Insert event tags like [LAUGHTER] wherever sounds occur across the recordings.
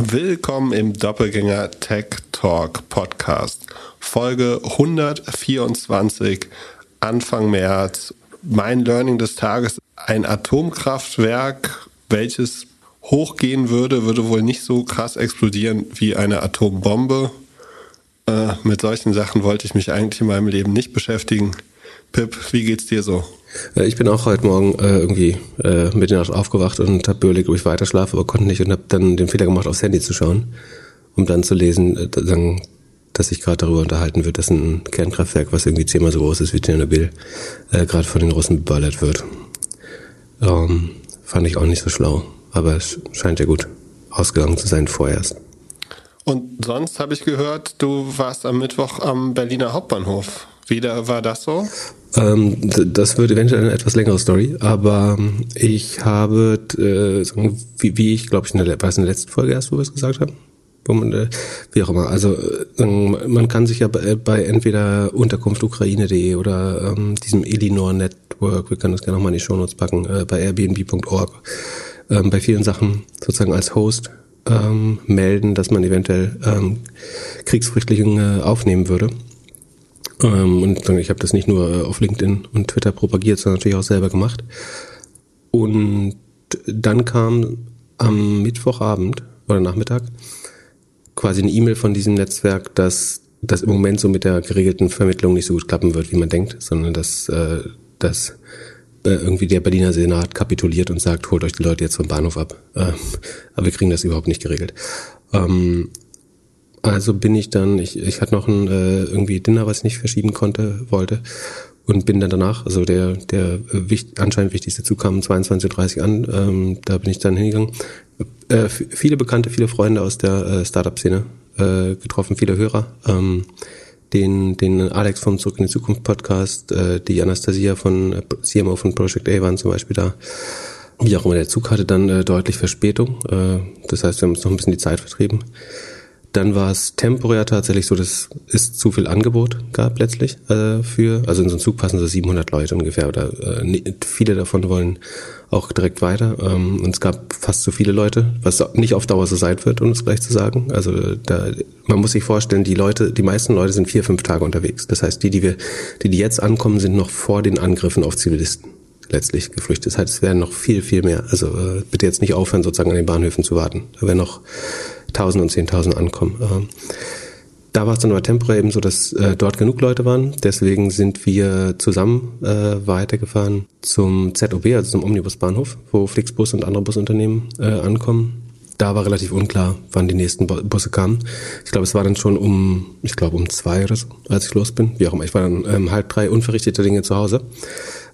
Willkommen im Doppelgänger Tech Talk Podcast. Folge 124, Anfang März. Mein Learning des Tages, ein Atomkraftwerk, welches hochgehen würde, würde wohl nicht so krass explodieren wie eine Atombombe. Äh, mit solchen Sachen wollte ich mich eigentlich in meinem Leben nicht beschäftigen. Pip, wie geht's dir so? Äh, ich bin auch heute Morgen äh, irgendwie äh, Nacht aufgewacht und habe überlegt, ob ich weiter schlafe, aber konnte nicht und habe dann den Fehler gemacht, aufs Handy zu schauen, um dann zu lesen, äh, dass sich gerade darüber unterhalten wird, dass ein Kernkraftwerk, was irgendwie zehnmal so groß ist wie Tschernobyl, äh, gerade von den Russen beballert wird. Ähm, fand ich auch nicht so schlau, aber es scheint ja gut ausgegangen zu sein vorerst. Und sonst habe ich gehört, du warst am Mittwoch am Berliner Hauptbahnhof. Wie war das so? Ähm, das wird eventuell eine etwas längere Story, aber ähm, ich habe, äh, wie, wie ich glaube ich, in der, war es in der letzten Folge erst, wo wir es gesagt haben? Man, äh, wie auch immer. Also äh, man kann sich ja bei, bei entweder unterkunftukraine.de oder ähm, diesem Elinor Network, wir können das gerne nochmal in die Shownotes packen, äh, bei airbnb.org, ähm, bei vielen Sachen sozusagen als Host ähm, melden, dass man eventuell Kriegsflüchtlinge aufnehmen würde. Ähm, und ich habe das nicht nur äh, auf LinkedIn und Twitter propagiert, sondern natürlich auch selber gemacht. Und dann kam am Mittwochabend oder Nachmittag quasi eine E-Mail von diesem Netzwerk, dass das im Moment so mit der geregelten Vermittlung nicht so gut klappen wird, wie man denkt, sondern dass, äh, dass äh, irgendwie der Berliner Senat kapituliert und sagt, holt euch die Leute jetzt vom Bahnhof ab. Äh, aber wir kriegen das überhaupt nicht geregelt. Ähm, also bin ich dann, ich, ich hatte noch ein äh, irgendwie Dinner, was ich nicht verschieben konnte, wollte und bin dann danach, also der der äh, wichtig, anscheinend wichtigste Zug kam um 22.30 Uhr an, ähm, da bin ich dann hingegangen. Äh, viele Bekannte, viele Freunde aus der äh, Startup-Szene äh, getroffen, viele Hörer. Ähm, den, den Alex vom Zurück in die Zukunft Podcast, äh, die Anastasia von äh, CMO von Project A waren zum Beispiel da. Wie auch immer, der Zug hatte dann äh, deutlich Verspätung. Äh, das heißt, wir haben uns noch ein bisschen die Zeit vertrieben. Dann war es temporär tatsächlich so, dass es zu viel Angebot gab letztlich äh, für, also in so einen Zug passen so 700 Leute ungefähr oder äh, viele davon wollen auch direkt weiter ähm, und es gab fast zu viele Leute, was nicht auf Dauer so sein wird, um es gleich zu sagen. Also da, man muss sich vorstellen, die Leute, die meisten Leute sind vier, fünf Tage unterwegs. Das heißt, die, die wir, die, die jetzt ankommen, sind noch vor den Angriffen auf Zivilisten letztlich geflüchtet. Das heißt, es werden noch viel, viel mehr. Also äh, bitte jetzt nicht aufhören, sozusagen an den Bahnhöfen zu warten. Da werden noch Tausend und Zehntausend ankommen. Ähm, da war es dann aber temporär eben so, dass äh, dort genug Leute waren. Deswegen sind wir zusammen äh, weitergefahren zum ZOB, also zum Omnibusbahnhof, wo Flixbus und andere Busunternehmen äh, ankommen. Da war relativ unklar, wann die nächsten Busse kamen. Ich glaube, es war dann schon um, ich glaube um zwei oder so, als ich los bin. Wie auch immer. Ich war dann ähm, halb drei unverrichtete Dinge zu Hause.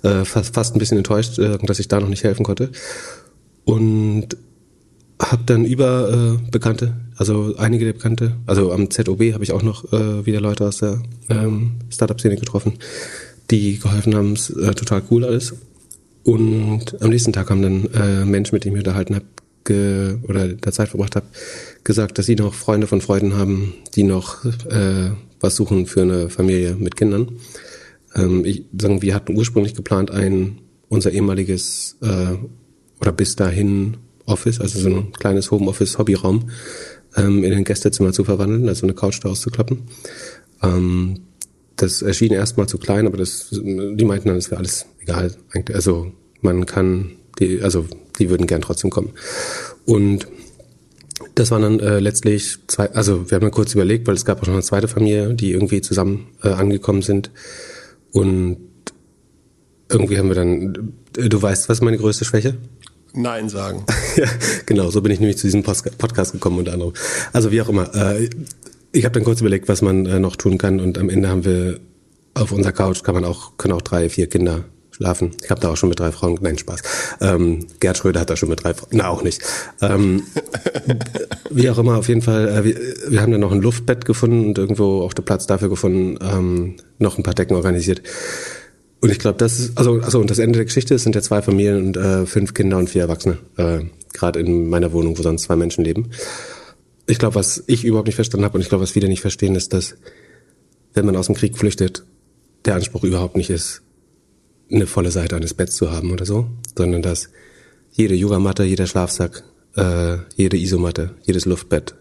Äh, fast, fast ein bisschen enttäuscht, äh, dass ich da noch nicht helfen konnte. Und habe dann über äh, Bekannte, also einige der Bekannte, also am ZOB habe ich auch noch äh, wieder Leute aus der ähm, Startup-Szene getroffen, die geholfen haben, es äh, total cool alles. Und am nächsten Tag haben dann äh, Menschen, mit denen ich mich unterhalten habe, ge oder der Zeit verbracht habe, gesagt, dass sie noch Freunde von Freunden haben, die noch äh, was suchen für eine Familie mit Kindern. Ähm, ich sagen, wir hatten ursprünglich geplant, ein unser ehemaliges äh, oder bis dahin Office, also so ein kleines Homeoffice-Hobbyraum, ähm, in ein Gästezimmer zu verwandeln, also eine Couch daraus zu klappen. Ähm, das erschien erstmal zu klein, aber das, die meinten dann, es wäre alles egal. Also man kann, die, also die würden gern trotzdem kommen. Und das waren dann äh, letztlich zwei, also wir haben dann kurz überlegt, weil es gab auch noch eine zweite Familie, die irgendwie zusammen äh, angekommen sind. Und irgendwie haben wir dann, äh, du weißt, was meine größte Schwäche? Nein sagen. [LAUGHS] ja, genau, so bin ich nämlich zu diesem Podcast gekommen unter anderem. Also wie auch immer. Äh, ich habe dann kurz überlegt, was man äh, noch tun kann und am Ende haben wir auf unserer Couch kann man auch können auch drei, vier Kinder schlafen. Ich habe da auch schon mit drei Frauen, nein Spaß. Ähm, Gerd Schröder hat da schon mit drei Frauen, na auch nicht. Ähm, [LAUGHS] wie auch immer, auf jeden Fall. Äh, wir, wir haben dann noch ein Luftbett gefunden und irgendwo auch den Platz dafür gefunden, ähm, noch ein paar Decken organisiert. Und ich glaube, das ist, also, also und das Ende der Geschichte sind ja zwei Familien und äh, fünf Kinder und vier Erwachsene. Äh, Gerade in meiner Wohnung, wo sonst zwei Menschen leben. Ich glaube, was ich überhaupt nicht verstanden habe und ich glaube, was viele nicht verstehen, ist, dass wenn man aus dem Krieg flüchtet, der Anspruch überhaupt nicht ist, eine volle Seite eines Betts zu haben oder so, sondern dass jede Yogamatte, jeder Schlafsack, äh, jede Isomatte, jedes Luftbett,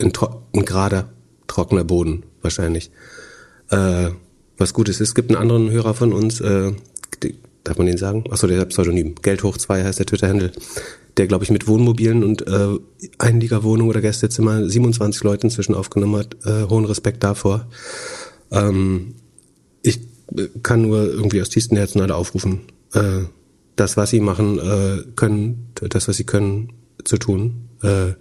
ein, ein gerader, trockener Boden wahrscheinlich. Äh, was gut ist, es gibt einen anderen Hörer von uns, äh, die, darf man den sagen? Achso, der hat Pseudonym. Geld hoch 2 heißt der Twitter-Handle, der, glaube ich, mit Wohnmobilen und äh, Einliegerwohnung oder Gästezimmer 27 Leute inzwischen aufgenommen hat. Äh, hohen Respekt davor. Ähm, äh, kann nur irgendwie aus tiefstem Herzen alle aufrufen, äh, das, was sie machen äh, können, das, was sie können, zu tun. Äh,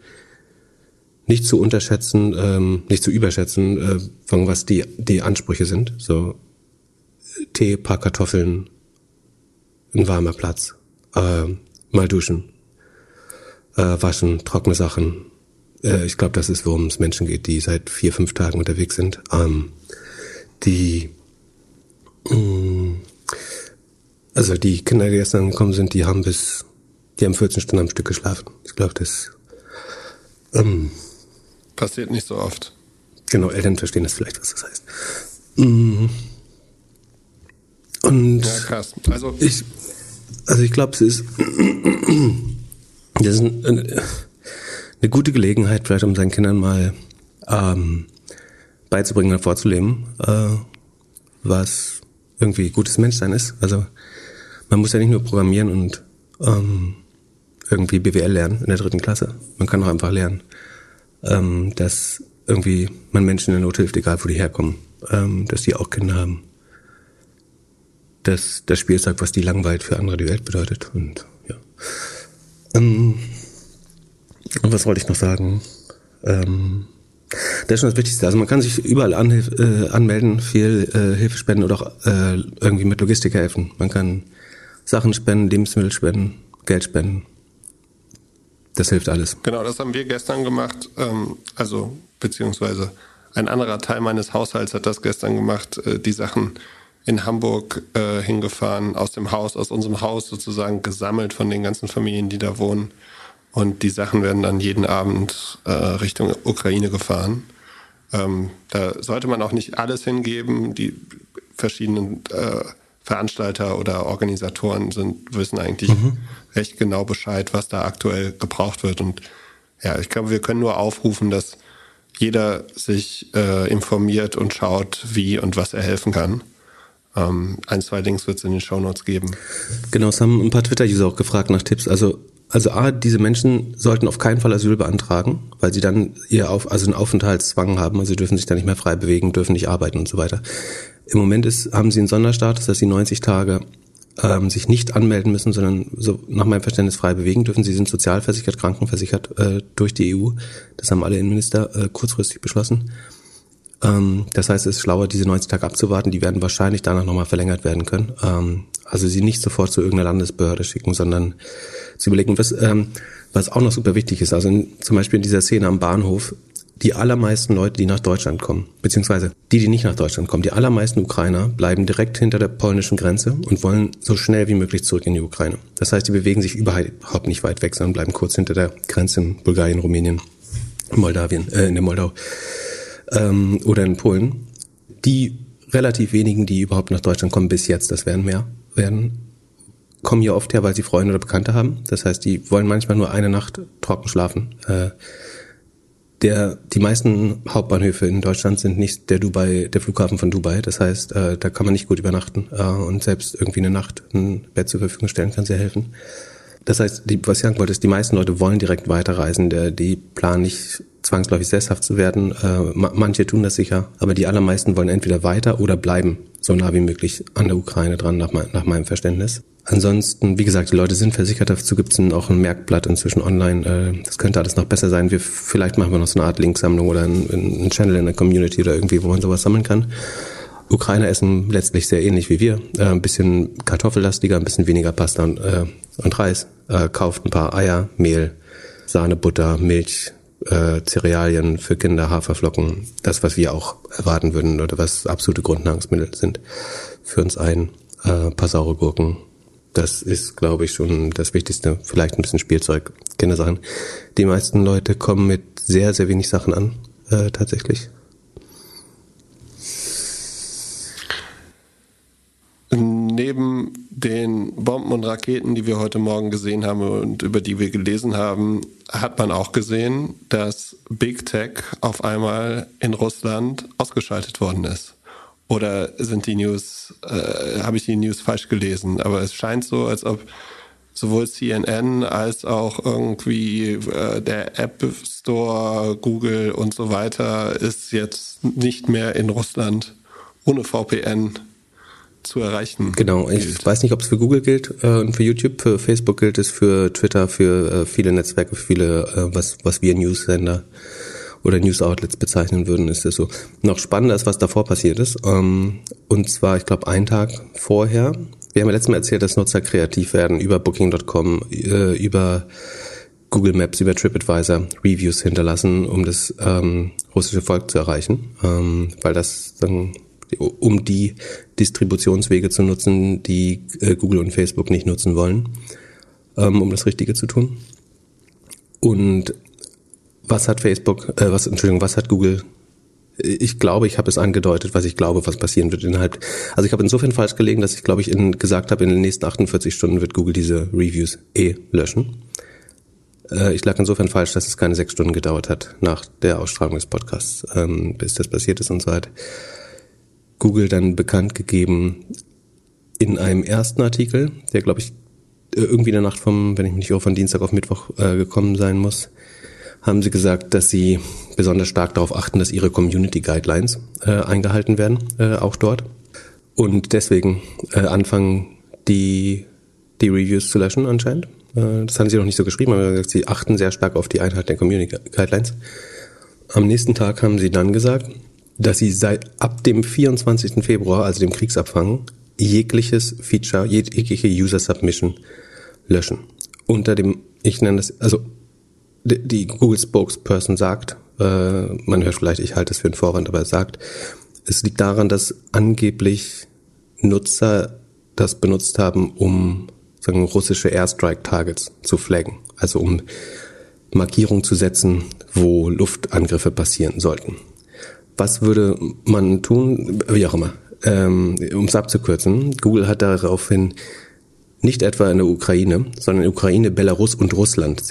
nicht zu unterschätzen, ähm, nicht zu überschätzen, äh, von was die, die Ansprüche sind. So Tee, paar Kartoffeln, ein warmer Platz, äh, mal duschen, äh, waschen, trockene Sachen. Äh, ich glaube, das ist, worum es Menschen geht, die seit vier, fünf Tagen unterwegs sind. Ähm, die also die Kinder, die gestern gekommen sind, die haben bis, die haben 14 Stunden am Stück geschlafen. Ich glaube, das ähm, passiert nicht so oft. Genau, Eltern verstehen das vielleicht, was das heißt. Mm. Und ja, krass. Also ich, also ich glaube, es ist, das ist eine, eine, gute Gelegenheit, vielleicht um seinen Kindern mal ähm, beizubringen, vorzuleben, äh, was irgendwie gutes Menschsein ist. Also man muss ja nicht nur programmieren und ähm, irgendwie BWL lernen in der dritten Klasse. Man kann auch einfach lernen, ähm, dass irgendwie man Menschen in der Not hilft, egal wo die herkommen, ähm, dass die auch Kinder haben. Dass das Spielzeug, was die langweilt, für andere die Welt bedeutet. Und ja. Ähm, und was wollte ich noch sagen? Ähm, das ist schon das Wichtigste. Also man kann sich überall an, äh, anmelden, viel äh, Hilfe spenden oder auch äh, irgendwie mit Logistik helfen. Man kann Sachen spenden, Lebensmittel spenden, Geld spenden. Das hilft alles. Genau, das haben wir gestern gemacht. Ähm, also, beziehungsweise ein anderer Teil meines Haushalts hat das gestern gemacht, äh, die Sachen in Hamburg äh, hingefahren, aus dem Haus, aus unserem Haus sozusagen gesammelt von den ganzen Familien, die da wohnen. Und die Sachen werden dann jeden Abend äh, Richtung Ukraine gefahren. Ähm, da sollte man auch nicht alles hingeben. Die verschiedenen äh, Veranstalter oder Organisatoren sind, wissen eigentlich mhm. recht genau Bescheid, was da aktuell gebraucht wird. Und ja, ich glaube, wir können nur aufrufen, dass jeder sich äh, informiert und schaut, wie und was er helfen kann. Ähm, ein, zwei Links wird es in den Shownotes geben. Genau, es haben ein paar Twitter-User auch gefragt nach Tipps. Also also A, diese Menschen sollten auf keinen Fall Asyl beantragen, weil sie dann ihr auf, also einen Aufenthaltszwang haben, also sie dürfen sich dann nicht mehr frei bewegen, dürfen nicht arbeiten und so weiter. Im Moment ist, haben sie einen Sonderstatus, dass sie 90 Tage ähm, sich nicht anmelden müssen, sondern so nach meinem Verständnis frei bewegen dürfen. Sie sind sozialversichert, krankenversichert äh, durch die EU. Das haben alle Innenminister äh, kurzfristig beschlossen. Ähm, das heißt, es ist schlauer, diese 90 Tage abzuwarten. Die werden wahrscheinlich danach nochmal verlängert werden können. Ähm, also sie nicht sofort zu irgendeiner Landesbehörde schicken, sondern zu überlegen, was, ähm, was auch noch super wichtig ist. Also in, zum Beispiel in dieser Szene am Bahnhof, die allermeisten Leute, die nach Deutschland kommen, beziehungsweise die, die nicht nach Deutschland kommen, die allermeisten Ukrainer bleiben direkt hinter der polnischen Grenze und wollen so schnell wie möglich zurück in die Ukraine. Das heißt, die bewegen sich überhaupt nicht weit weg, sondern bleiben kurz hinter der Grenze in Bulgarien, Rumänien, Moldawien, äh, in der Moldau ähm, oder in Polen. Die relativ wenigen, die überhaupt nach Deutschland kommen bis jetzt, das werden mehr, werden kommen hier oft her, weil sie Freunde oder Bekannte haben. Das heißt, die wollen manchmal nur eine Nacht trocken schlafen. Äh, der, die meisten Hauptbahnhöfe in Deutschland sind nicht der Dubai, der Flughafen von Dubai. Das heißt, äh, da kann man nicht gut übernachten. Äh, und selbst irgendwie eine Nacht ein Bett zur Verfügung stellen kann sehr helfen. Das heißt, die, was ich sagen wollte, ist, die meisten Leute wollen direkt weiterreisen. Der, die planen nicht zwangsläufig sesshaft zu werden. Äh, manche tun das sicher, aber die allermeisten wollen entweder weiter oder bleiben so nah wie möglich an der Ukraine dran, nach, mein, nach meinem Verständnis. Ansonsten, wie gesagt, die Leute sind versichert, dazu gibt es auch ein Merkblatt inzwischen online. Äh, das könnte alles noch besser sein. Wir, vielleicht machen wir noch so eine Art Linksammlung oder einen Channel in der Community oder irgendwie, wo man sowas sammeln kann. Ukrainer essen letztlich sehr ähnlich wie wir. Äh, ein bisschen kartoffellastiger, ein bisschen weniger Pasta und, äh, und Reis. Äh, kauft ein paar Eier, Mehl, Sahne, Butter, Milch, äh, Cerealien für Kinder, Haferflocken, das, was wir auch erwarten würden oder was absolute Grundnahrungsmittel sind für uns ein. Äh, paar saure Gurken. Das ist, glaube ich, schon das Wichtigste. Vielleicht ein bisschen Spielzeug, Kindersachen. Die meisten Leute kommen mit sehr, sehr wenig Sachen an, äh, tatsächlich. Neben den Bomben und Raketen, die wir heute Morgen gesehen haben und über die wir gelesen haben, hat man auch gesehen, dass Big Tech auf einmal in Russland ausgeschaltet worden ist. Oder sind die News, äh, habe ich die News falsch gelesen? Aber es scheint so, als ob sowohl CNN als auch irgendwie äh, der App Store, Google und so weiter ist jetzt nicht mehr in Russland ohne VPN zu erreichen. Genau, ich gilt. weiß nicht, ob es für Google gilt äh, und für YouTube, für Facebook gilt es, für Twitter, für äh, viele Netzwerke, für viele, äh, was, was wir News-Sender oder News-Outlets bezeichnen würden, ist es so. Noch spannender ist, was davor passiert ist. Ähm, und zwar, ich glaube, einen Tag vorher. Wir haben ja letztes Mal erzählt, dass Nutzer kreativ werden über Booking.com, äh, über Google Maps, über TripAdvisor Reviews hinterlassen, um das ähm, russische Volk zu erreichen, ähm, weil das dann um die Distributionswege zu nutzen, die äh, Google und Facebook nicht nutzen wollen, ähm, um das Richtige zu tun. Und was hat Facebook, äh, was, Entschuldigung, was hat Google ich glaube, ich habe es angedeutet, was ich glaube, was passieren wird innerhalb. Also ich habe insofern falsch gelegen, dass ich glaube ich in, gesagt habe, in den nächsten 48 Stunden wird Google diese Reviews eh löschen. Äh, ich lag insofern falsch, dass es keine sechs Stunden gedauert hat nach der Ausstrahlung des Podcasts, ähm, bis das passiert ist und so weiter. Google dann bekannt gegeben in einem ersten Artikel, der glaube ich irgendwie in der Nacht vom, wenn ich mich nicht irre, von Dienstag auf Mittwoch äh, gekommen sein muss, haben sie gesagt, dass sie besonders stark darauf achten, dass ihre Community Guidelines äh, eingehalten werden, äh, auch dort. Und deswegen äh, anfangen, die, die Reviews zu löschen anscheinend. Äh, das haben sie noch nicht so geschrieben, aber gesagt, sie achten sehr stark auf die Einheit der Community Guidelines. Am nächsten Tag haben sie dann gesagt, dass sie seit ab dem 24. Februar, also dem Kriegsabfang, jegliches Feature, jegliche User Submission löschen. Unter dem, ich nenne das, also die Google Spokesperson sagt, äh, man hört vielleicht, ich halte es für einen Vorwand, aber er sagt, es liegt daran, dass angeblich Nutzer das benutzt haben, um sagen, russische Airstrike-Targets zu flaggen, also um Markierungen zu setzen, wo Luftangriffe passieren sollten. Was würde man tun? Wie auch immer. Ähm, um es abzukürzen, Google hat daraufhin nicht etwa in der Ukraine, sondern in der Ukraine, Belarus und Russland,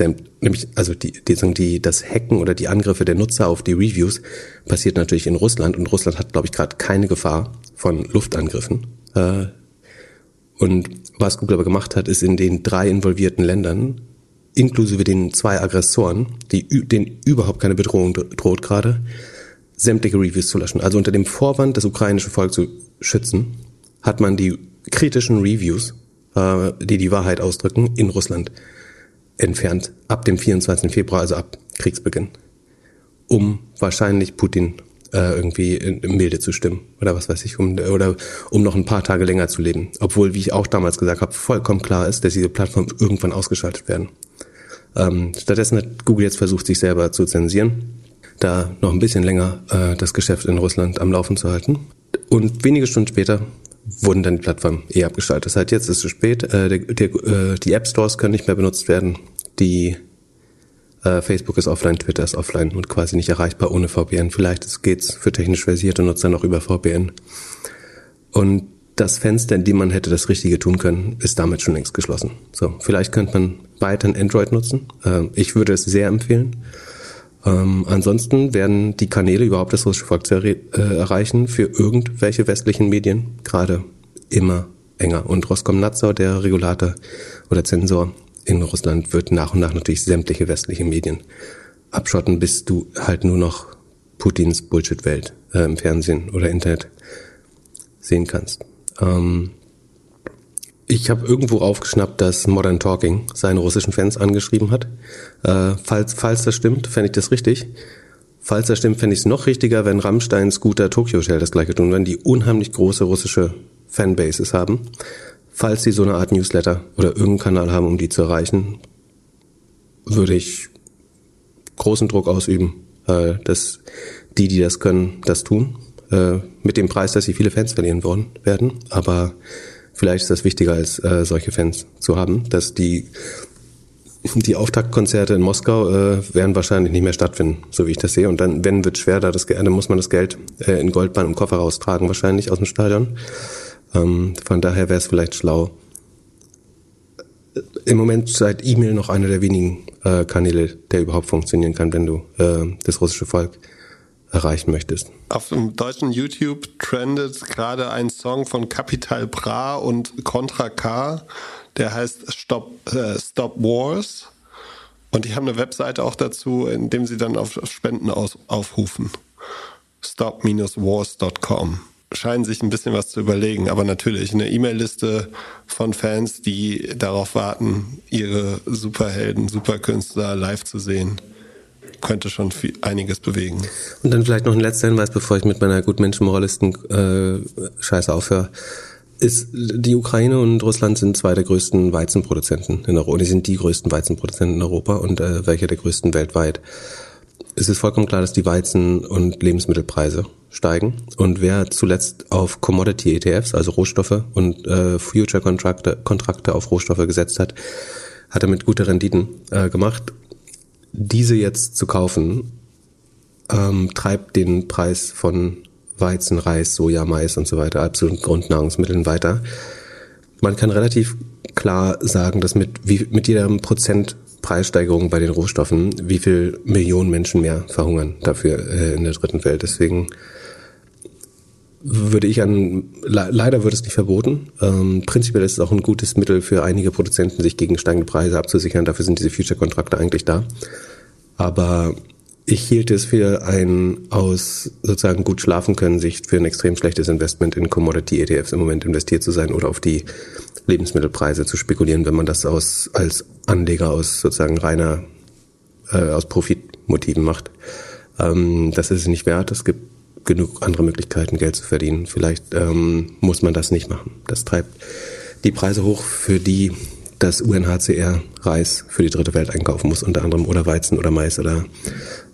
nämlich also die, die, die das Hacken oder die Angriffe der Nutzer auf die Reviews passiert natürlich in Russland und Russland hat, glaube ich, gerade keine Gefahr von Luftangriffen. Äh, und was Google aber gemacht hat, ist in den drei involvierten Ländern, inklusive den zwei Aggressoren, die denen überhaupt keine Bedrohung droht gerade, sämtliche Reviews zu löschen. Also unter dem Vorwand, das ukrainische Volk zu schützen, hat man die kritischen Reviews, äh, die die Wahrheit ausdrücken, in Russland entfernt. Ab dem 24. Februar, also ab Kriegsbeginn. Um wahrscheinlich Putin äh, irgendwie Milde zu stimmen oder was weiß ich, um, oder um noch ein paar Tage länger zu leben. Obwohl, wie ich auch damals gesagt habe, vollkommen klar ist, dass diese Plattformen irgendwann ausgeschaltet werden. Ähm, stattdessen hat Google jetzt versucht, sich selber zu zensieren da noch ein bisschen länger äh, das Geschäft in Russland am Laufen zu halten. Und wenige Stunden später wurden dann die Plattformen eh abgeschaltet. Das heißt, jetzt ist es zu spät. Äh, der, der, äh, die App Stores können nicht mehr benutzt werden. Die äh, Facebook ist offline, Twitter ist offline und quasi nicht erreichbar ohne VPN. Vielleicht geht's für technisch versierte Nutzer noch über VPN. Und das Fenster, in dem man hätte das Richtige tun können, ist damit schon längst geschlossen. So, vielleicht könnte man weiterhin Android nutzen. Äh, ich würde es sehr empfehlen. Ähm, ansonsten werden die Kanäle überhaupt das russische Volk äh, erreichen für irgendwelche westlichen Medien gerade immer enger. Und Roskomnadzor, der Regulator oder Zensor in Russland, wird nach und nach natürlich sämtliche westliche Medien abschotten, bis du halt nur noch Putins Bullshit-Welt äh, im Fernsehen oder Internet sehen kannst. Ähm, ich habe irgendwo aufgeschnappt, dass Modern Talking seine russischen Fans angeschrieben hat. Äh, falls, falls das stimmt, fände ich das richtig. Falls das stimmt, fände ich es noch richtiger, wenn Rammstein, Scooter, Tokyo Hotel das gleiche tun, wenn die unheimlich große russische Fanbases haben. Falls sie so eine Art Newsletter oder irgendeinen Kanal haben, um die zu erreichen, würde ich großen Druck ausüben, äh, dass die, die das können, das tun. Äh, mit dem Preis, dass sie viele Fans verlieren wollen, werden. Aber Vielleicht ist das wichtiger, als äh, solche Fans zu haben, dass die die Auftaktkonzerte in Moskau äh, werden wahrscheinlich nicht mehr stattfinden, so wie ich das sehe. Und dann, wenn wird schwer, da das, dann muss man das Geld äh, in Goldbahn im Koffer raustragen, wahrscheinlich aus dem Stadion. Ähm, von daher wäre es vielleicht schlau, im Moment seit E-Mail noch einer der wenigen äh, Kanäle, der überhaupt funktionieren kann, wenn du äh, das russische Volk erreichen möchtest. Auf dem deutschen YouTube trendet gerade ein Song von Capital Bra und Contra K, der heißt Stop, äh, Stop Wars. Und die haben eine Webseite auch dazu, in dem sie dann auf Spenden aus, aufrufen. Stop-wars.com. Scheinen sich ein bisschen was zu überlegen, aber natürlich eine E-Mail-Liste von Fans, die darauf warten, ihre Superhelden, Superkünstler live zu sehen könnte schon viel, einiges bewegen. Und dann vielleicht noch ein letzter Hinweis, bevor ich mit meiner Gutmenschenmoralisten-Scheiße äh, aufhöre. Ist, die Ukraine und Russland sind zwei der größten Weizenproduzenten in Europa. Die sind die größten Weizenproduzenten in Europa und äh, welche der größten weltweit. Es ist vollkommen klar, dass die Weizen- und Lebensmittelpreise steigen. Und wer zuletzt auf Commodity-ETFs, also Rohstoffe und äh, Future-Kontrakte Kontrakte auf Rohstoffe gesetzt hat, hat er mit gute Renditen äh, gemacht diese jetzt zu kaufen, ähm, treibt den Preis von Weizen, Reis, Soja, Mais und so weiter, absoluten Grundnahrungsmitteln weiter. Man kann relativ klar sagen, dass mit, wie, mit jeder Prozent Preissteigerung bei den Rohstoffen, wie viel Millionen Menschen mehr verhungern dafür äh, in der dritten Welt. Deswegen würde ich an, leider wird es nicht verboten. Ähm, prinzipiell ist es auch ein gutes Mittel für einige Produzenten, sich gegen steigende Preise abzusichern. Dafür sind diese Future-Kontrakte eigentlich da. Aber ich hielt es für ein aus sozusagen gut schlafen können Sicht für ein extrem schlechtes Investment in Commodity ETFs im Moment investiert zu sein oder auf die Lebensmittelpreise zu spekulieren, wenn man das aus als Anleger aus sozusagen reiner äh, aus Profitmotiven macht. Ähm, das ist es nicht wert. Es gibt genug andere Möglichkeiten, Geld zu verdienen. Vielleicht ähm, muss man das nicht machen. Das treibt die Preise hoch, für die das UNHCR Reis für die dritte Welt einkaufen muss, unter anderem oder Weizen oder Mais oder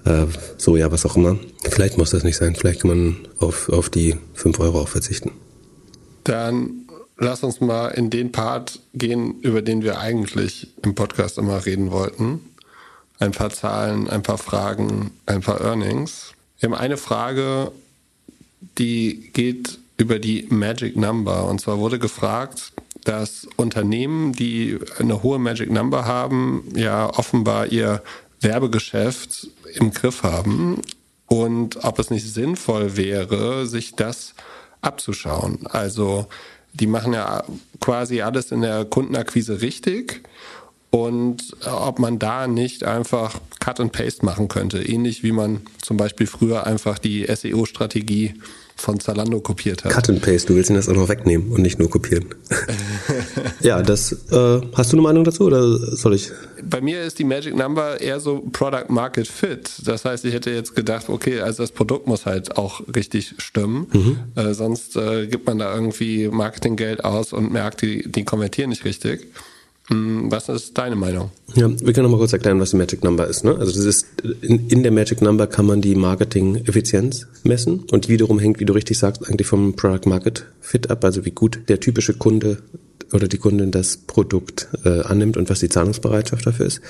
äh, Soja, was auch immer. Vielleicht muss das nicht sein. Vielleicht kann man auf, auf die 5 Euro auch verzichten. Dann lass uns mal in den Part gehen, über den wir eigentlich im Podcast immer reden wollten. Ein paar Zahlen, ein paar Fragen, ein paar Earnings. Wir haben eine Frage, die geht über die Magic Number. Und zwar wurde gefragt, dass Unternehmen, die eine hohe Magic Number haben, ja offenbar ihr Werbegeschäft im Griff haben und ob es nicht sinnvoll wäre, sich das abzuschauen. Also die machen ja quasi alles in der Kundenakquise richtig und ob man da nicht einfach Cut and Paste machen könnte, ähnlich wie man zum Beispiel früher einfach die SEO-Strategie von Zalando kopiert hat. Cut and Paste, du willst ihn das auch noch wegnehmen und nicht nur kopieren. [LAUGHS] ja, das äh, hast du eine Meinung dazu oder soll ich? Bei mir ist die Magic Number eher so Product Market Fit. Das heißt, ich hätte jetzt gedacht, okay, also das Produkt muss halt auch richtig stimmen. Mhm. Äh, sonst äh, gibt man da irgendwie Marketinggeld aus und merkt, die, die konvertieren nicht richtig. Hm, was ist deine Meinung? Ja, wir können noch mal kurz erklären, was die Magic Number ist. Ne? Also das ist in, in der Magic Number kann man die Marketing-Effizienz messen und wiederum hängt, wie du richtig sagst, eigentlich vom Product Market Fit ab, also wie gut der typische Kunde oder die Kundin das Produkt äh, annimmt und was die Zahlungsbereitschaft dafür ist.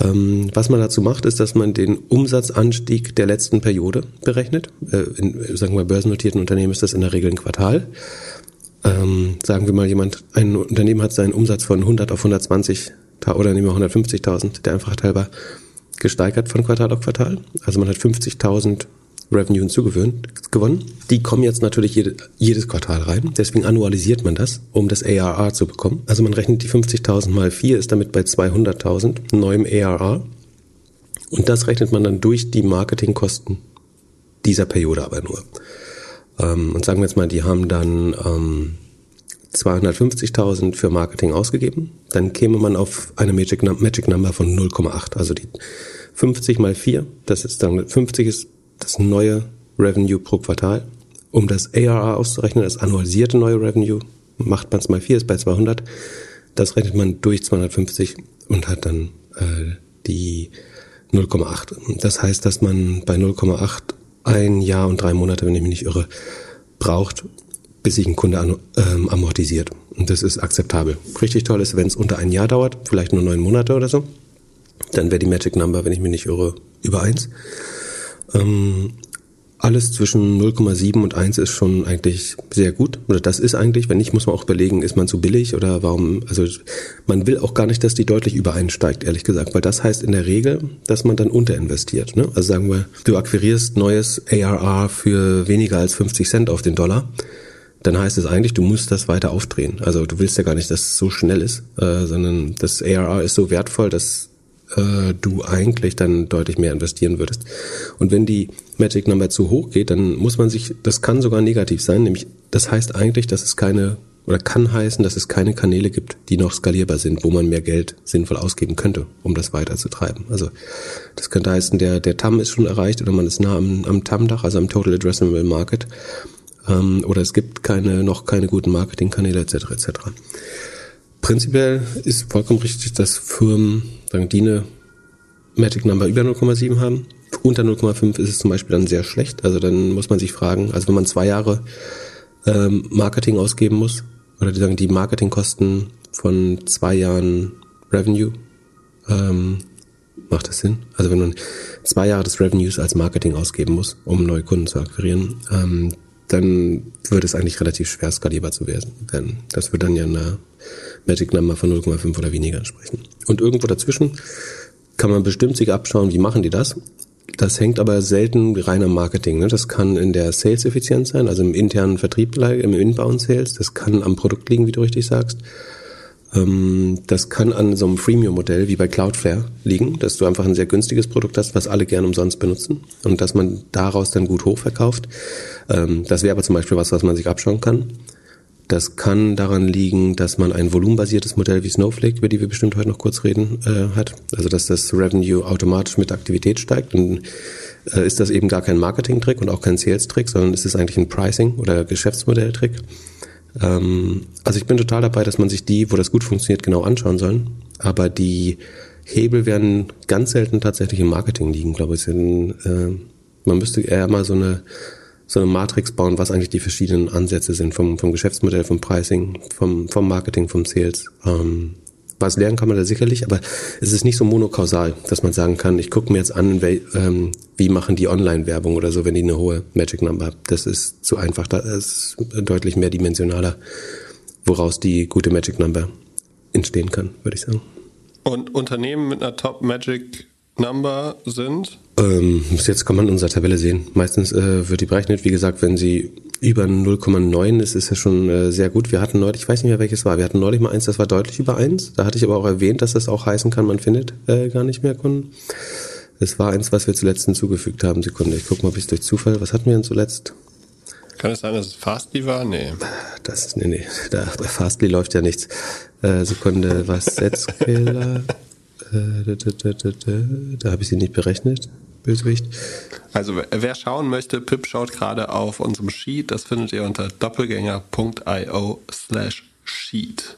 Ähm, was man dazu macht, ist, dass man den Umsatzanstieg der letzten Periode berechnet. Äh, in, sagen wir, börsennotierten Unternehmen ist das in der Regel ein Quartal ähm, sagen wir mal, jemand, ein Unternehmen hat seinen Umsatz von 100 auf 120 oder nehmen wir 150.000, der einfach halber gesteigert von Quartal auf Quartal. Also man hat 50.000 Revenue hinzugewonnen. Die kommen jetzt natürlich jede, jedes Quartal rein. Deswegen annualisiert man das, um das ARR zu bekommen. Also man rechnet die 50.000 mal 4, ist damit bei 200.000 neuem ARR. Und das rechnet man dann durch die Marketingkosten dieser Periode aber nur. Ähm, und sagen wir jetzt mal, die haben dann ähm, 250.000 für Marketing ausgegeben, dann käme man auf eine Magic, Magic Number von 0,8. Also die 50 mal 4, das ist dann 50 ist das neue Revenue pro Quartal. Um das ARR auszurechnen, das annualisierte neue Revenue, macht man es mal 4, ist bei 200. Das rechnet man durch 250 und hat dann äh, die 0,8. Das heißt, dass man bei 0,8 ein Jahr und drei Monate, wenn ich mich nicht irre, braucht, bis sich ein Kunde an, ähm, amortisiert. Und das ist akzeptabel. Richtig toll ist, wenn es unter ein Jahr dauert, vielleicht nur neun Monate oder so, dann wäre die Magic Number, wenn ich mich nicht irre, über eins. Ähm, alles zwischen 0,7 und 1 ist schon eigentlich sehr gut. Oder das ist eigentlich, wenn nicht, muss man auch überlegen, ist man zu billig oder warum, also man will auch gar nicht, dass die deutlich übereinsteigt, ehrlich gesagt, weil das heißt in der Regel, dass man dann unterinvestiert. Ne? Also sagen wir, du akquirierst neues ARR für weniger als 50 Cent auf den Dollar, dann heißt es eigentlich, du musst das weiter aufdrehen. Also du willst ja gar nicht, dass es so schnell ist, äh, sondern das ARR ist so wertvoll, dass äh, du eigentlich dann deutlich mehr investieren würdest. Und wenn die Magic Number zu hoch geht, dann muss man sich, das kann sogar negativ sein, nämlich das heißt eigentlich, dass es keine oder kann heißen, dass es keine Kanäle gibt, die noch skalierbar sind, wo man mehr Geld sinnvoll ausgeben könnte, um das weiterzutreiben. Also das könnte heißen, der, der TAM ist schon erreicht oder man ist nah am, am TAM-Dach, also am Total Addressable Market, ähm, oder es gibt keine, noch keine guten Marketingkanäle etc. etc. Prinzipiell ist vollkommen richtig, dass Firmen, sagen die eine Magic Number über 0,7 haben. Unter 0,5 ist es zum Beispiel dann sehr schlecht. Also dann muss man sich fragen, also wenn man zwei Jahre ähm, Marketing ausgeben muss, oder die sagen, die Marketingkosten von zwei Jahren Revenue, ähm, macht das Sinn? Also wenn man zwei Jahre des Revenues als Marketing ausgeben muss, um neue Kunden zu akquirieren, ähm, dann wird es eigentlich relativ schwer skalierbar zu werden. Das wird dann ja eine Magic Number von 0,5 oder weniger entsprechen. Und irgendwo dazwischen kann man bestimmt sich abschauen, wie machen die das. Das hängt aber selten rein am Marketing. Ne? Das kann in der Sales-Effizienz sein, also im internen Vertrieb, im Inbound-Sales. Das kann am Produkt liegen, wie du richtig sagst. Ähm, das kann an so einem Freemium-Modell wie bei Cloudflare liegen, dass du einfach ein sehr günstiges Produkt hast, was alle gern umsonst benutzen und dass man daraus dann gut hochverkauft. Ähm, das wäre aber zum Beispiel was, was man sich abschauen kann. Das kann daran liegen, dass man ein volumenbasiertes Modell wie Snowflake, über die wir bestimmt heute noch kurz reden, äh, hat. Also dass das Revenue automatisch mit Aktivität steigt. Und äh, ist das eben gar kein Marketing-Trick und auch kein Sales-Trick, sondern ist es eigentlich ein Pricing- oder Geschäftsmodell-Trick. Ähm, also ich bin total dabei, dass man sich die, wo das gut funktioniert, genau anschauen soll. Aber die Hebel werden ganz selten tatsächlich im Marketing liegen, glaube ich. In, äh, man müsste eher mal so eine so eine Matrix bauen, was eigentlich die verschiedenen Ansätze sind vom, vom Geschäftsmodell, vom Pricing, vom, vom Marketing, vom Sales. Ähm, was lernen kann man da sicherlich, aber es ist nicht so monokausal, dass man sagen kann, ich gucke mir jetzt an, wie, ähm, wie machen die Online-Werbung oder so, wenn die eine hohe Magic Number hat. Das ist zu einfach, das ist deutlich mehr dimensionaler, woraus die gute Magic Number entstehen kann, würde ich sagen. Und Unternehmen mit einer Top Magic Number sind? Ähm, bis jetzt kann man in unserer Tabelle sehen. Meistens äh, wird die berechnet, wie gesagt, wenn sie über 0,9 ist, ist ja schon äh, sehr gut. Wir hatten neulich, ich weiß nicht mehr welches war, wir hatten neulich mal eins, das war deutlich über eins. Da hatte ich aber auch erwähnt, dass das auch heißen kann, man findet äh, gar nicht mehr Kunden. Es war eins, was wir zuletzt hinzugefügt haben. Sekunde, ich guck mal, ob ich durch Zufall, was hatten wir denn zuletzt? Kann es sein, dass es Fastly war? Nee. Das ist, nee, nee, da, bei Fastly läuft ja nichts. Äh, Sekunde, was Setzkiller? Äh, da, da, da, da, da, da habe ich sie nicht berechnet. Bösewicht. Also wer schauen möchte, Pip schaut gerade auf unserem Sheet. Das findet ihr unter doppelgänger.io slash sheet.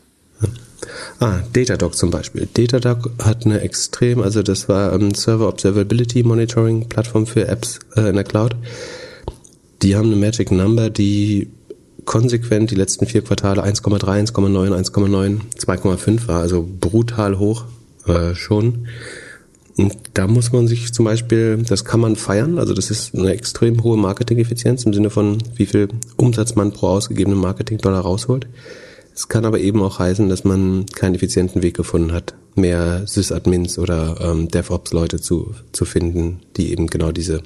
Ah, Datadog zum Beispiel. Datadog hat eine extrem, also das war ein Server Observability Monitoring Plattform für Apps äh, in der Cloud. Die haben eine Magic Number, die konsequent die letzten vier Quartale 1,3, 1,9, 1,9, 2,5 war, also brutal hoch äh, schon. Und da muss man sich zum Beispiel, das kann man feiern, also das ist eine extrem hohe Marketing-Effizienz im Sinne von, wie viel Umsatz man pro ausgegebenen Marketing-Dollar rausholt. Es kann aber eben auch heißen, dass man keinen effizienten Weg gefunden hat, mehr Sysadmins oder ähm, DevOps-Leute zu, zu finden, die eben genau diese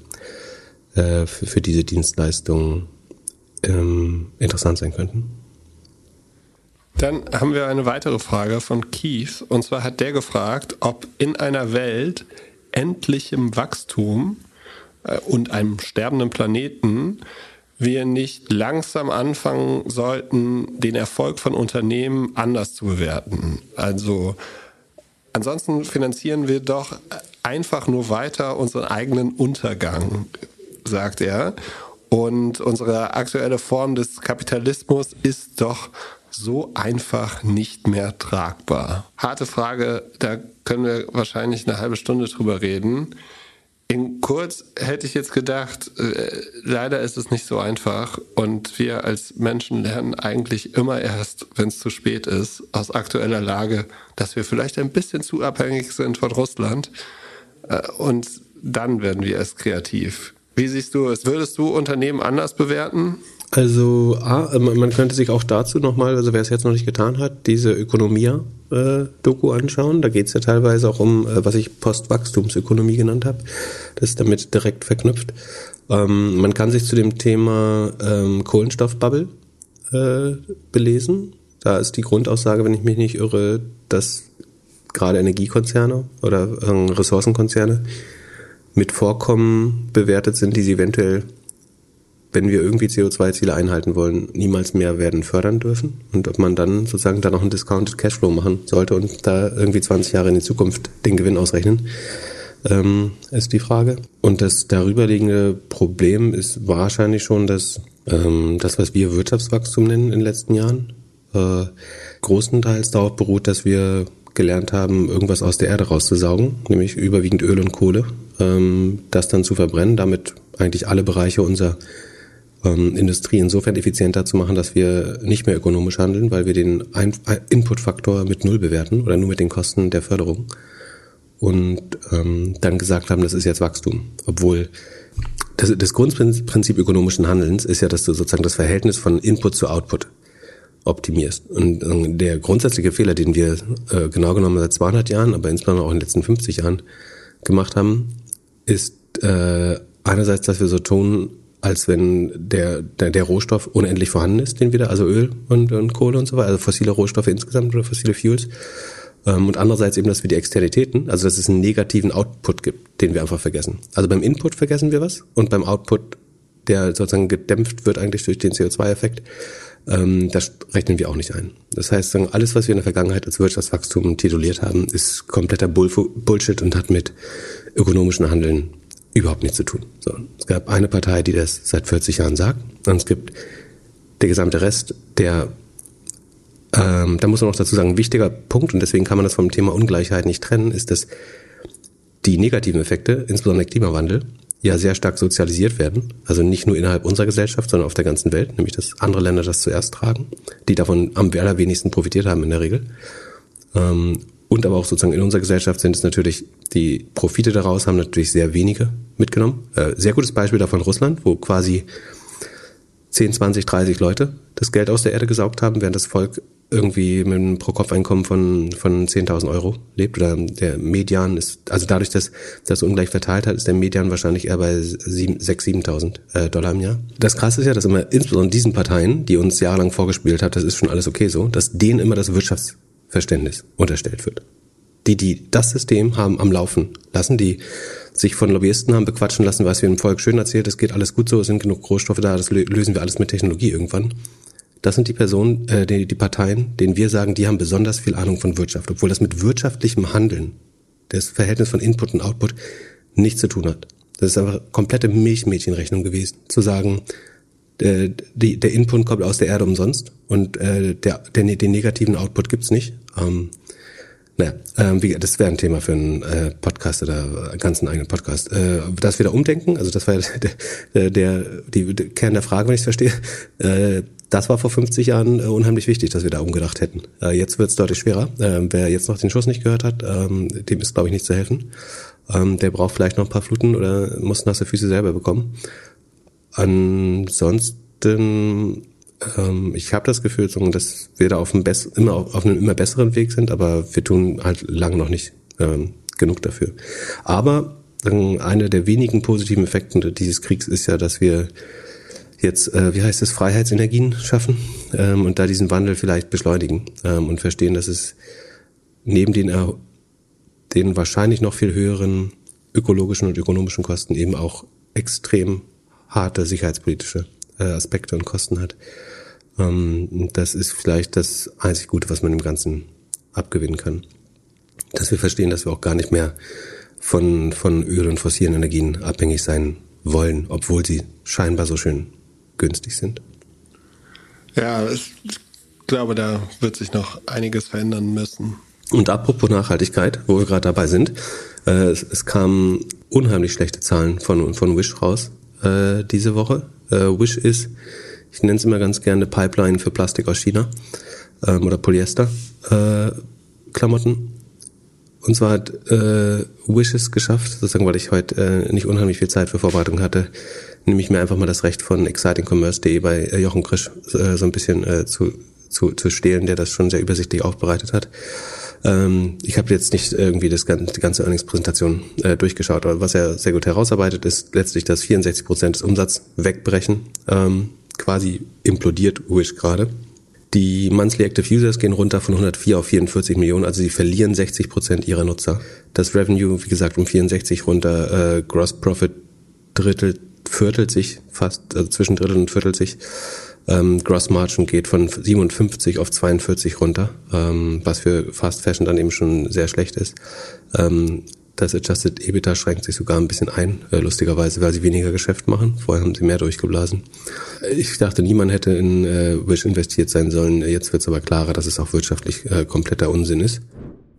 äh, für, für diese Dienstleistungen ähm, interessant sein könnten. Dann haben wir eine weitere Frage von Keith. Und zwar hat der gefragt, ob in einer Welt endlichem Wachstum äh, und einem sterbenden Planeten wir nicht langsam anfangen sollten, den Erfolg von Unternehmen anders zu bewerten. Also ansonsten finanzieren wir doch einfach nur weiter unseren eigenen Untergang, sagt er. Und unsere aktuelle Form des Kapitalismus ist doch so einfach nicht mehr tragbar? Harte Frage, da können wir wahrscheinlich eine halbe Stunde drüber reden. In kurz hätte ich jetzt gedacht, äh, leider ist es nicht so einfach und wir als Menschen lernen eigentlich immer erst, wenn es zu spät ist, aus aktueller Lage, dass wir vielleicht ein bisschen zu abhängig sind von Russland äh, und dann werden wir erst kreativ. Wie siehst du es? Würdest du Unternehmen anders bewerten? Also A, man könnte sich auch dazu nochmal, also wer es jetzt noch nicht getan hat, diese Ökonomia-Doku anschauen. Da geht es ja teilweise auch um, äh, was ich Postwachstumsökonomie genannt habe. Das ist damit direkt verknüpft. Ähm, man kann sich zu dem Thema ähm, Kohlenstoffbubble äh, belesen. Da ist die Grundaussage, wenn ich mich nicht irre, dass gerade Energiekonzerne oder äh, Ressourcenkonzerne mit Vorkommen bewertet sind, die sie eventuell wenn wir irgendwie CO2-Ziele einhalten wollen, niemals mehr werden fördern dürfen und ob man dann sozusagen da noch einen Discounted Cashflow machen sollte und da irgendwie 20 Jahre in die Zukunft den Gewinn ausrechnen, ähm, ist die Frage. Und das darüberliegende Problem ist wahrscheinlich schon dass ähm, das, was wir Wirtschaftswachstum nennen in den letzten Jahren, äh, großenteils darauf beruht, dass wir gelernt haben, irgendwas aus der Erde rauszusaugen, nämlich überwiegend Öl und Kohle, ähm, das dann zu verbrennen, damit eigentlich alle Bereiche unserer ähm, Industrie insofern effizienter zu machen, dass wir nicht mehr ökonomisch handeln, weil wir den Inputfaktor mit Null bewerten oder nur mit den Kosten der Förderung und ähm, dann gesagt haben, das ist jetzt Wachstum. Obwohl das, das Grundprinzip ökonomischen Handelns ist ja, dass du sozusagen das Verhältnis von Input zu Output optimierst. Und äh, der grundsätzliche Fehler, den wir äh, genau genommen seit 200 Jahren, aber insbesondere auch in den letzten 50 Jahren gemacht haben, ist äh, einerseits, dass wir so tun, als wenn der, der, der Rohstoff unendlich vorhanden ist, den wieder, also Öl und, und Kohle und so weiter, also fossile Rohstoffe insgesamt oder fossile Fuels. Ähm, und andererseits eben, dass wir die Externitäten, also dass es einen negativen Output gibt, den wir einfach vergessen. Also beim Input vergessen wir was und beim Output, der sozusagen gedämpft wird eigentlich durch den CO2-Effekt, ähm, das rechnen wir auch nicht ein. Das heißt, alles, was wir in der Vergangenheit als Wirtschaftswachstum tituliert haben, ist kompletter Bullshit und hat mit ökonomischen Handeln überhaupt nichts zu tun. So, es gab eine Partei, die das seit 40 Jahren sagt, und es gibt der gesamte Rest, der ähm, da muss man noch dazu sagen, ein wichtiger Punkt, und deswegen kann man das vom Thema Ungleichheit nicht trennen, ist, dass die negativen Effekte, insbesondere Klimawandel, ja sehr stark sozialisiert werden. Also nicht nur innerhalb unserer Gesellschaft, sondern auf der ganzen Welt, nämlich dass andere Länder das zuerst tragen, die davon am allerwenigsten profitiert haben in der Regel. Ähm, und aber auch sozusagen in unserer Gesellschaft sind es natürlich, die Profite daraus haben natürlich sehr wenige mitgenommen. Äh, sehr gutes Beispiel davon Russland, wo quasi 10, 20, 30 Leute das Geld aus der Erde gesaugt haben, während das Volk irgendwie mit einem Pro-Kopf-Einkommen von, von 10.000 Euro lebt. Oder der Median ist, also dadurch, dass das ungleich verteilt hat, ist der Median wahrscheinlich eher bei 6.000, 7.000 äh, Dollar im Jahr. Das Krasse ist ja, dass immer insbesondere diesen Parteien, die uns jahrelang vorgespielt hat, das ist schon alles okay so, dass denen immer das Wirtschafts Verständnis unterstellt wird. Die, die das System haben am Laufen lassen, die sich von Lobbyisten haben bequatschen lassen, was wir im Volk schön erzählt, es geht alles gut so, es sind genug Rohstoffe da, das lösen wir alles mit Technologie irgendwann. Das sind die Personen, äh, die, die Parteien, denen wir sagen, die haben besonders viel Ahnung von Wirtschaft, obwohl das mit wirtschaftlichem Handeln, das Verhältnis von Input und Output, nichts zu tun hat. Das ist einfach komplette Milchmädchenrechnung gewesen, zu sagen, der, die, der Input kommt aus der Erde umsonst und äh, der, der, den negativen Output gibt's nicht. Ähm, naja, ähm, wie, das wäre ein Thema für einen äh, Podcast oder ganz einen eigenen Podcast. Äh, das wieder umdenken, also das war [LAUGHS] der, der, die, der Kern der Frage, wenn ich es verstehe. Äh, das war vor 50 Jahren äh, unheimlich wichtig, dass wir da umgedacht hätten. Äh, jetzt wird es deutlich schwerer. Äh, wer jetzt noch den Schuss nicht gehört hat, ähm, dem ist, glaube ich, nicht zu helfen. Ähm, der braucht vielleicht noch ein paar Fluten oder muss nasse Füße selber bekommen. Ansonsten, ähm, ich habe das Gefühl, dass wir da auf einem, immer auf einem immer besseren Weg sind, aber wir tun halt lange noch nicht ähm, genug dafür. Aber ähm, einer der wenigen positiven Effekte dieses Kriegs ist ja, dass wir jetzt, äh, wie heißt es, Freiheitsenergien schaffen ähm, und da diesen Wandel vielleicht beschleunigen ähm, und verstehen, dass es neben den, äh, den wahrscheinlich noch viel höheren ökologischen und ökonomischen Kosten eben auch extrem harte sicherheitspolitische äh, Aspekte und Kosten hat. Ähm, das ist vielleicht das einzig Gute, was man im Ganzen abgewinnen kann. Dass wir verstehen, dass wir auch gar nicht mehr von, von Öl und fossilen Energien abhängig sein wollen, obwohl sie scheinbar so schön günstig sind. Ja, ich glaube, da wird sich noch einiges verändern müssen. Und apropos Nachhaltigkeit, wo wir gerade dabei sind, äh, es, es kamen unheimlich schlechte Zahlen von, von Wish raus äh, diese Woche. Äh, Wish ist, ich nenne es immer ganz gerne Pipeline für Plastik aus China ähm, oder Polyester äh, Klamotten. und zwar hat äh, Wishes geschafft, sozusagen, weil ich heute äh, nicht unheimlich viel Zeit für Vorbereitung hatte, nehme ich mir einfach mal das Recht von excitingcommerce.de bei äh, Jochen Krisch äh, so ein bisschen äh, zu, zu, zu stehlen, der das schon sehr übersichtlich aufbereitet hat. Ähm, ich habe jetzt nicht irgendwie das, die ganze Earnings-Präsentation äh, durchgeschaut, aber was er sehr gut herausarbeitet, ist letztlich, dass 64 Prozent des Umsatzes wegbrechen. Ähm, quasi implodiert Wish gerade. Die Monthly Active Users gehen runter von 104 auf 44 Millionen, also sie verlieren 60 Prozent ihrer Nutzer. Das Revenue, wie gesagt, um 64 runter, äh, Gross Profit drittelt, viertelt sich fast, also zwischen Drittel und viertelt sich. Ähm, Gross Margin geht von 57 auf 42 runter, ähm, was für Fast Fashion dann eben schon sehr schlecht ist. Ähm, das Adjusted EBITDA schränkt sich sogar ein bisschen ein, äh, lustigerweise, weil sie weniger Geschäft machen. Vorher haben sie mehr durchgeblasen. Ich dachte, niemand hätte in äh, Wish investiert sein sollen. Jetzt wird es aber klarer, dass es auch wirtschaftlich äh, kompletter Unsinn ist.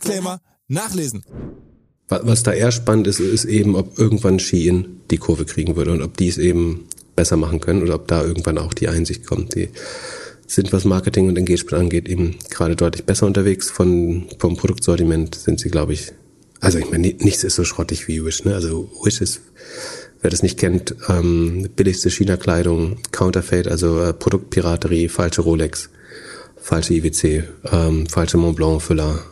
Disclaimer nachlesen. Was da eher spannend ist, ist eben, ob irgendwann Shein die Kurve kriegen würde und ob die es eben besser machen können oder ob da irgendwann auch die Einsicht kommt. Die sind, was Marketing und Engagement angeht, eben gerade deutlich besser unterwegs. Von, vom Produktsortiment sind sie, glaube ich, also ich meine, nichts ist so schrottig wie Wish, ne? Also Wish ist, wer das nicht kennt, ähm, billigste China-Kleidung, Counterfeit, also äh, Produktpiraterie, falsche Rolex, falsche IWC, ähm, falsche Montblanc-Füller,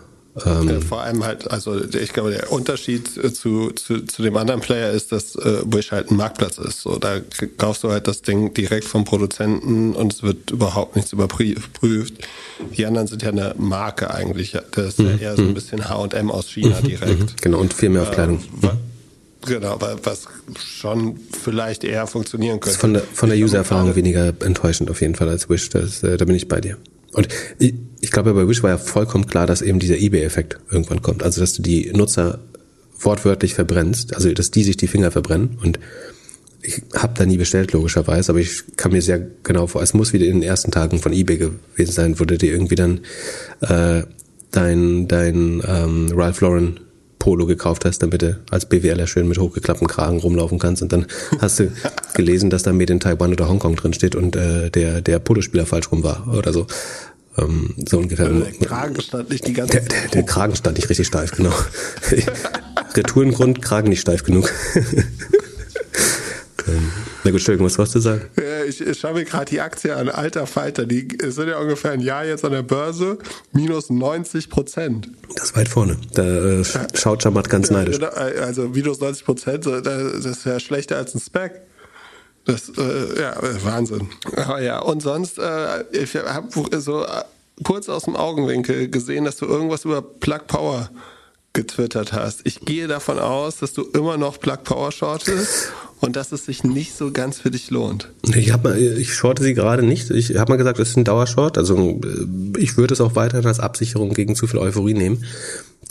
ähm, vor allem halt, also ich glaube, der Unterschied äh, zu, zu, zu dem anderen Player ist, dass äh, Wish halt ein Marktplatz ist. So, da kaufst du halt das Ding direkt vom Produzenten und es wird überhaupt nichts überprüft. Die anderen sind ja eine Marke eigentlich. Das ist mhm. ja eher so ein mhm. bisschen H&M aus China mhm. direkt. Mhm. Genau, und viel mehr auf Kleidung. Äh, Genau, was schon vielleicht eher funktionieren könnte. Von der, von der User-Erfahrung weniger enttäuschend auf jeden Fall als Wish, das, äh, da bin ich bei dir. Und ich, ich glaube, bei Wish war ja vollkommen klar, dass eben dieser eBay-Effekt irgendwann kommt. Also, dass du die Nutzer wortwörtlich verbrennst, also dass die sich die Finger verbrennen. Und ich habe da nie bestellt, logischerweise, aber ich kann mir sehr genau vor, es muss wieder in den ersten Tagen von eBay gewesen sein, wo du dir irgendwie dann äh, dein, dein ähm, Ralph Lauren Polo gekauft hast, damit du als BWLer schön mit hochgeklappten Kragen rumlaufen kannst und dann [LAUGHS] hast du gelesen, dass da Made in Taiwan oder Hongkong drin steht und äh, der der Polospieler falsch rum war oder so. Ähm, so ungefähr. Der Kragen stand nicht die ganze Zeit. Der, der, der Kragen stand nicht richtig steif, genau. [LAUGHS] Retourengrund, Kragen nicht steif genug. [LAUGHS] ähm, na gut, Entschuldigung, was wolltest du sagen? Ich, ich schaue mir gerade die Aktie an, alter Falter, die sind ja ungefähr ein Jahr jetzt an der Börse, minus 90 Prozent. Das ist weit vorne. Da äh, schaut Schamat ganz neidisch. Genau, also minus 90 Prozent, das ist ja schlechter als ein Spec. Das, äh, ja, Wahnsinn. Aber ja, und sonst, äh, ich habe so äh, kurz aus dem Augenwinkel gesehen, dass du irgendwas über Plug Power getwittert hast. Ich gehe davon aus, dass du immer noch Plug Power shortest und dass es sich nicht so ganz für dich lohnt. Ich, hab mal, ich shorte sie gerade nicht. Ich habe mal gesagt, es ist ein Dauershort. Also äh, ich würde es auch weiterhin als Absicherung gegen zu viel Euphorie nehmen.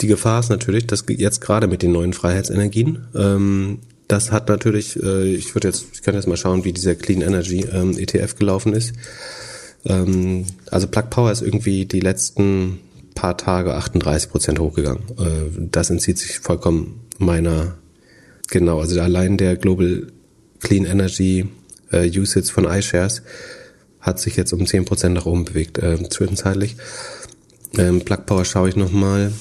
Die Gefahr ist natürlich, dass jetzt gerade mit den neuen Freiheitsenergien ähm, das hat natürlich, äh, ich würde jetzt, ich kann jetzt mal schauen, wie dieser Clean Energy ähm, ETF gelaufen ist. Ähm, also Plug Power ist irgendwie die letzten paar Tage 38 Prozent hochgegangen. Äh, das entzieht sich vollkommen meiner, genau, also allein der Global Clean Energy äh, Usage von iShares hat sich jetzt um 10 Prozent nach oben bewegt, äh, zwischenzeitlich. Ähm, Plug Power schaue ich nochmal.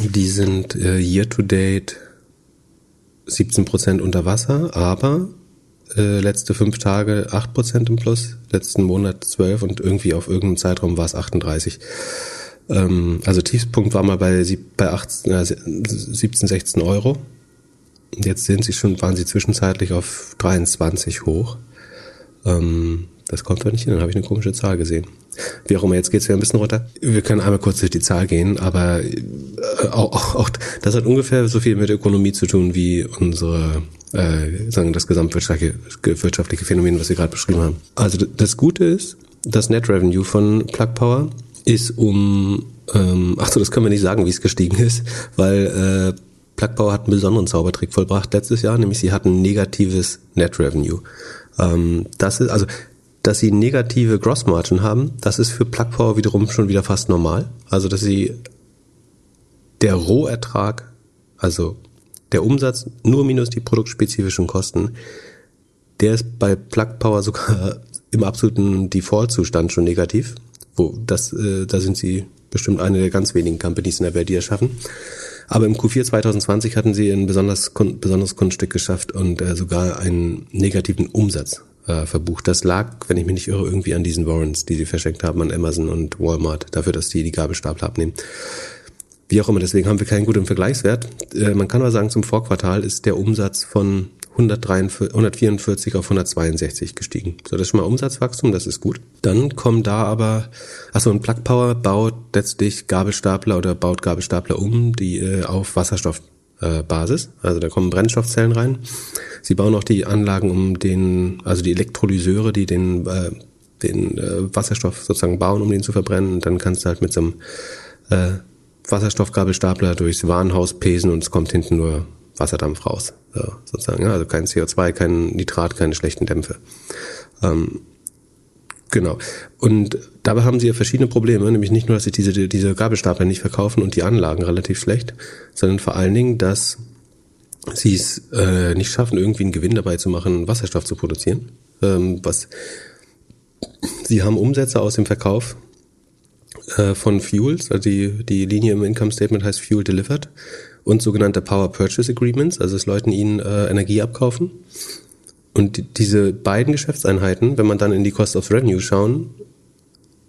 Die sind äh, year to date 17 Prozent unter Wasser, aber äh, letzte fünf Tage 8 Prozent im Plus, letzten Monat 12 und irgendwie auf irgendeinem Zeitraum war es 38. Ähm, also Tiefspunkt war mal bei, bei 18, äh, 17, 16 Euro. Jetzt sind sie schon, waren sie zwischenzeitlich auf 23 hoch. Ähm, das kommt doch nicht hin, dann habe ich eine komische Zahl gesehen. Wie auch immer, jetzt geht's wieder ein bisschen runter. Wir können einmal kurz durch die Zahl gehen, aber äh, auch, auch, auch das hat ungefähr so viel mit Ökonomie zu tun wie unsere äh, sagen das gesamtwirtschaftliche wirtschaftliche Phänomen, was wir gerade beschrieben haben. Also das Gute ist, das Net Revenue von Plug Power ist um Ähm, ach so, das können wir nicht sagen, wie es gestiegen ist, weil äh, Plug Power hat einen besonderen Zaubertrick vollbracht letztes Jahr, nämlich sie hatten negatives Net Revenue. Ähm, das ist also dass sie negative Gross Margin haben, das ist für Plug Power wiederum schon wieder fast normal. Also dass sie der Rohertrag, also der Umsatz nur minus die produktspezifischen Kosten, der ist bei Plug Power sogar [LAUGHS] im absoluten Default-Zustand schon negativ. Wo das, äh, da sind sie bestimmt eine der ganz wenigen Companies in der Welt, die das schaffen. Aber im Q4 2020 hatten sie ein besonders, besonderes Kunststück geschafft und äh, sogar einen negativen Umsatz äh, verbucht. Das lag, wenn ich mich nicht irre, irgendwie an diesen Warrants, die sie verschenkt haben an Amazon und Walmart, dafür, dass die die Gabelstapler abnehmen. Wie auch immer, deswegen haben wir keinen guten Vergleichswert. Äh, man kann aber sagen, zum Vorquartal ist der Umsatz von 143, 144 auf 162 gestiegen. So, das ist schon mal Umsatzwachstum, das ist gut. Dann kommen da aber, achso, ein Plug Power baut letztlich Gabelstapler oder baut Gabelstapler um, die äh, auf Wasserstoffbasis. Äh, also da kommen Brennstoffzellen rein. Sie bauen auch die Anlagen um den, also die Elektrolyseure, die den, äh, den äh, Wasserstoff sozusagen bauen, um den zu verbrennen. Und dann kannst du halt mit so einem äh, Wasserstoffgabelstapler durchs Warenhaus pesen und es kommt hinten nur Wasserdampf raus, so, sozusagen. Ja, also kein CO2, kein Nitrat, keine schlechten Dämpfe. Ähm, genau. Und dabei haben sie ja verschiedene Probleme, nämlich nicht nur, dass sie diese, diese Gabelstapler nicht verkaufen und die Anlagen relativ schlecht, sondern vor allen Dingen, dass sie es äh, nicht schaffen, irgendwie einen Gewinn dabei zu machen, Wasserstoff zu produzieren. Ähm, was sie haben Umsätze aus dem Verkauf äh, von Fuels, also die, die Linie im Income Statement heißt Fuel Delivered und sogenannte Power Purchase Agreements, also dass Leuten ihnen äh, Energie abkaufen. Und die, diese beiden Geschäftseinheiten, wenn man dann in die Cost of Revenue schauen,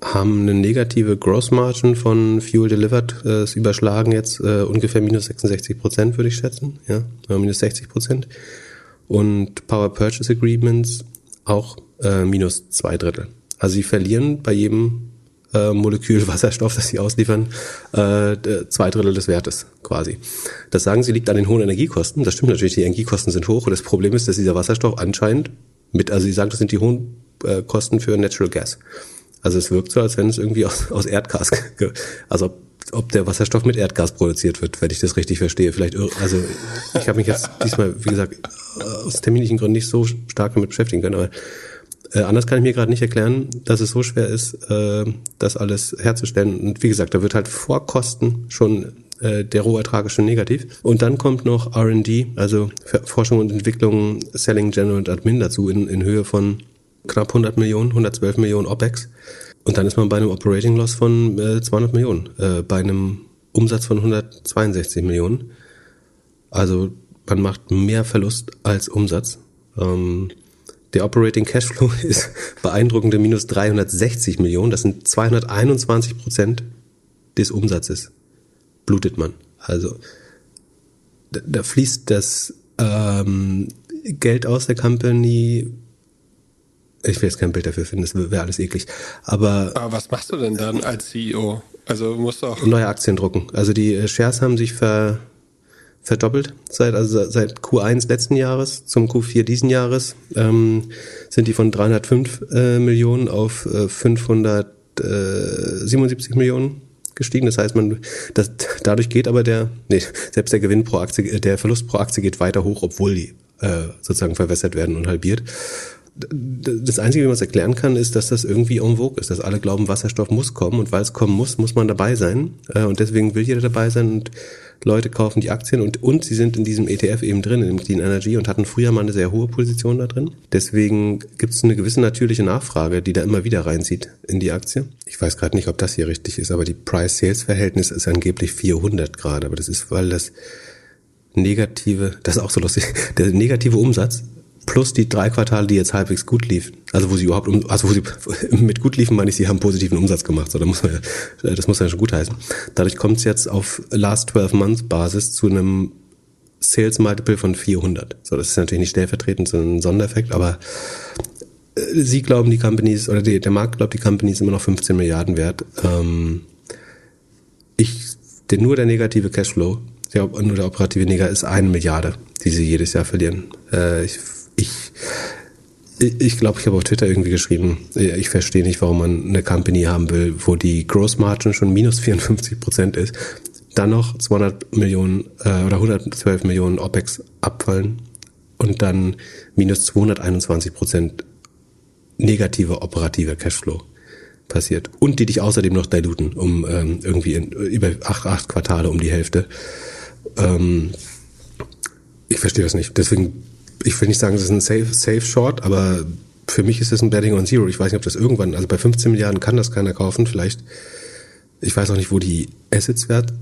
haben eine negative Gross Margin von Fuel Delivered, äh, überschlagen jetzt äh, ungefähr minus 66 Prozent, würde ich schätzen, ja, minus 60 Prozent. Und Power Purchase Agreements auch äh, minus zwei Drittel. Also sie verlieren bei jedem äh, Molekül Wasserstoff, das sie ausliefern, äh, zwei Drittel des Wertes quasi. Das sagen sie liegt an den hohen Energiekosten. Das stimmt natürlich, die Energiekosten sind hoch und das Problem ist, dass dieser Wasserstoff anscheinend mit, also sie sagen, das sind die hohen äh, Kosten für Natural Gas. Also es wirkt so, als wenn es irgendwie aus, aus Erdgas, [LAUGHS] also ob, ob der Wasserstoff mit Erdgas produziert wird, wenn ich das richtig verstehe. Vielleicht, also ich habe mich jetzt diesmal, wie gesagt, aus terminlichen Gründen nicht so stark damit beschäftigen können, aber äh, anders kann ich mir gerade nicht erklären, dass es so schwer ist, äh, das alles herzustellen. Und wie gesagt, da wird halt vor Kosten schon äh, der Rohertrag ist schon negativ. Und dann kommt noch R&D, also Forschung und Entwicklung, Selling, General und Admin dazu in, in Höhe von knapp 100 Millionen, 112 Millionen OPEX. Und dann ist man bei einem Operating Loss von äh, 200 Millionen, äh, bei einem Umsatz von 162 Millionen. Also man macht mehr Verlust als Umsatz. Ähm, der Operating Cashflow [LAUGHS] ist beeindruckende minus 360 Millionen. Das sind 221 Prozent des Umsatzes. Blutet man. Also da, da fließt das ähm, Geld aus der Company. Ich will jetzt kein Bild dafür finden, das wäre alles eklig. Aber, Aber was machst du denn dann als CEO? Also musst du auch neue Aktien drucken. Also die Shares haben sich ver verdoppelt seit also seit Q1 letzten Jahres zum Q4 diesen Jahres ähm, sind die von 305 äh, Millionen auf äh, 577 Millionen gestiegen. Das heißt, man das, dadurch geht aber der nee, selbst der Gewinn pro Aktie, der Verlust pro Aktie geht weiter hoch, obwohl die äh, sozusagen verwässert werden und halbiert das Einzige, wie man es erklären kann, ist, dass das irgendwie en vogue ist, dass alle glauben, Wasserstoff muss kommen und weil es kommen muss, muss man dabei sein. Äh, und deswegen will jeder dabei sein und Leute kaufen die Aktien und, und sie sind in diesem ETF eben drin, in dem Clean Energy und hatten früher mal eine sehr hohe Position da drin. Deswegen gibt es eine gewisse natürliche Nachfrage, die da immer wieder reinzieht in die Aktie. Ich weiß gerade nicht, ob das hier richtig ist, aber die Price-Sales-Verhältnis ist angeblich 400 gerade, aber das ist, weil das negative, das ist auch so lustig, [LAUGHS] der negative Umsatz plus die drei Quartale, die jetzt halbwegs gut liefen. Also wo sie überhaupt, um, also wo sie [LAUGHS] mit gut liefen, meine ich, sie haben positiven Umsatz gemacht. So, da muss man, das muss ja schon gut heißen. Dadurch kommt es jetzt auf Last 12 Months Basis zu einem Sales Multiple von 400. So, das ist natürlich nicht stellvertretend, sondern ein Sondereffekt, aber äh, sie glauben, die Companies, oder die, der Markt glaubt, die Companies immer noch 15 Milliarden wert. Ähm, ich, der, nur der negative Cashflow, der, nur der operative Neger ist eine Milliarde, die sie jedes Jahr verlieren. Äh, ich ich ich, glaube, ich habe auf Twitter irgendwie geschrieben, ich verstehe nicht, warum man eine Company haben will, wo die Gross Margin schon minus 54 Prozent ist, dann noch 200 Millionen äh, oder 112 Millionen OPEX abfallen und dann minus 221 Prozent negativer operativer Cashflow passiert. Und die dich außerdem noch diluten, um ähm, irgendwie in, über acht, acht Quartale um die Hälfte. Ähm, ich verstehe das nicht. Deswegen, ich will nicht sagen, das ist ein safe, safe Short, aber für mich ist das ein Betting on Zero. Ich weiß nicht, ob das irgendwann, also bei 15 Milliarden kann das keiner kaufen. Vielleicht, ich weiß auch nicht, wo die Assets wert.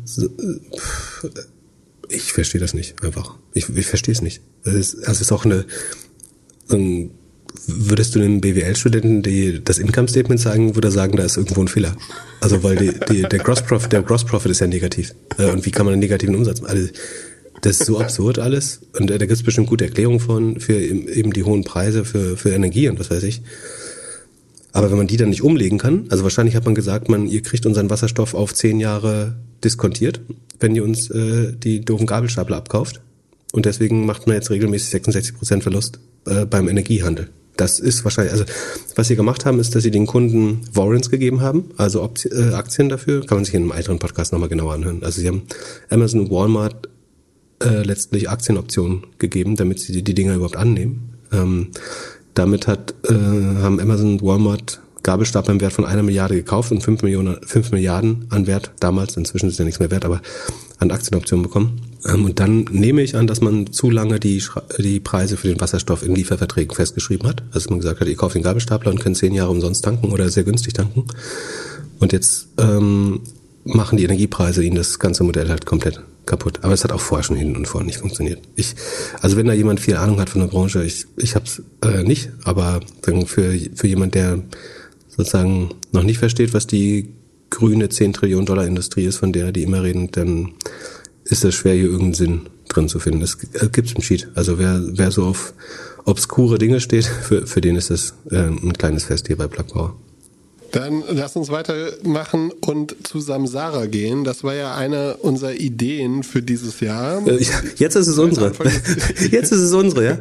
Ich verstehe das nicht, einfach. Ich, ich verstehe es nicht. Das ist, das ist auch eine, ein würdest du einem BWL-Studenten das Income Statement zeigen, würde er sagen, da ist irgendwo ein Fehler. Also weil die, die, der Gross Profit, Gross ist ja negativ. Äh, und wie kann man einen negativen Umsatz? Also, das ist so absurd alles. Und äh, da gibt es bestimmt gute Erklärungen von, für eben die hohen Preise für, für Energie und was weiß ich. Aber wenn man die dann nicht umlegen kann, also wahrscheinlich hat man gesagt, man, ihr kriegt unseren Wasserstoff auf zehn Jahre diskontiert, wenn ihr uns äh, die doofen Gabelstapler abkauft. Und deswegen macht man jetzt regelmäßig 66 Prozent Verlust äh, beim Energiehandel. Das ist wahrscheinlich, also was sie gemacht haben, ist, dass sie den Kunden Warrants gegeben haben, also äh, Aktien dafür, kann man sich in einem weiteren Podcast nochmal genauer anhören. Also sie haben Amazon Walmart äh, letztlich Aktienoptionen gegeben, damit sie die, die Dinger überhaupt annehmen. Ähm, damit hat, äh, haben Amazon und Walmart Gabelstapler im Wert von einer Milliarde gekauft und fünf Millionen, fünf Milliarden an Wert damals, inzwischen ist ja nichts mehr wert, aber an Aktienoptionen bekommen. Ähm, und dann nehme ich an, dass man zu lange die, die Preise für den Wasserstoff in Lieferverträgen festgeschrieben hat. Also man gesagt hat, ihr kauft den Gabelstapler und könnt zehn Jahre umsonst tanken oder sehr günstig tanken. Und jetzt ähm, machen die Energiepreise ihnen das ganze Modell halt komplett kaputt. Aber es hat auch vorher schon hinten und vorne nicht funktioniert. Ich, also wenn da jemand viel Ahnung hat von der Branche, ich, ich habe es äh, nicht, aber für, für jemand, der sozusagen noch nicht versteht, was die grüne 10 Trillionen Dollar Industrie ist, von der die immer reden, dann ist es schwer, hier irgendeinen Sinn drin zu finden. Es gibt's im Cheat. Also wer, wer so auf obskure Dinge steht, [LAUGHS] für, für den ist das äh, ein kleines Fest hier bei Plug Power. Dann lass uns weitermachen und zu Samsara gehen. Das war ja eine unserer Ideen für dieses Jahr. Äh, jetzt ist es unsere. [LAUGHS] Jetzt ist es unsere, ja?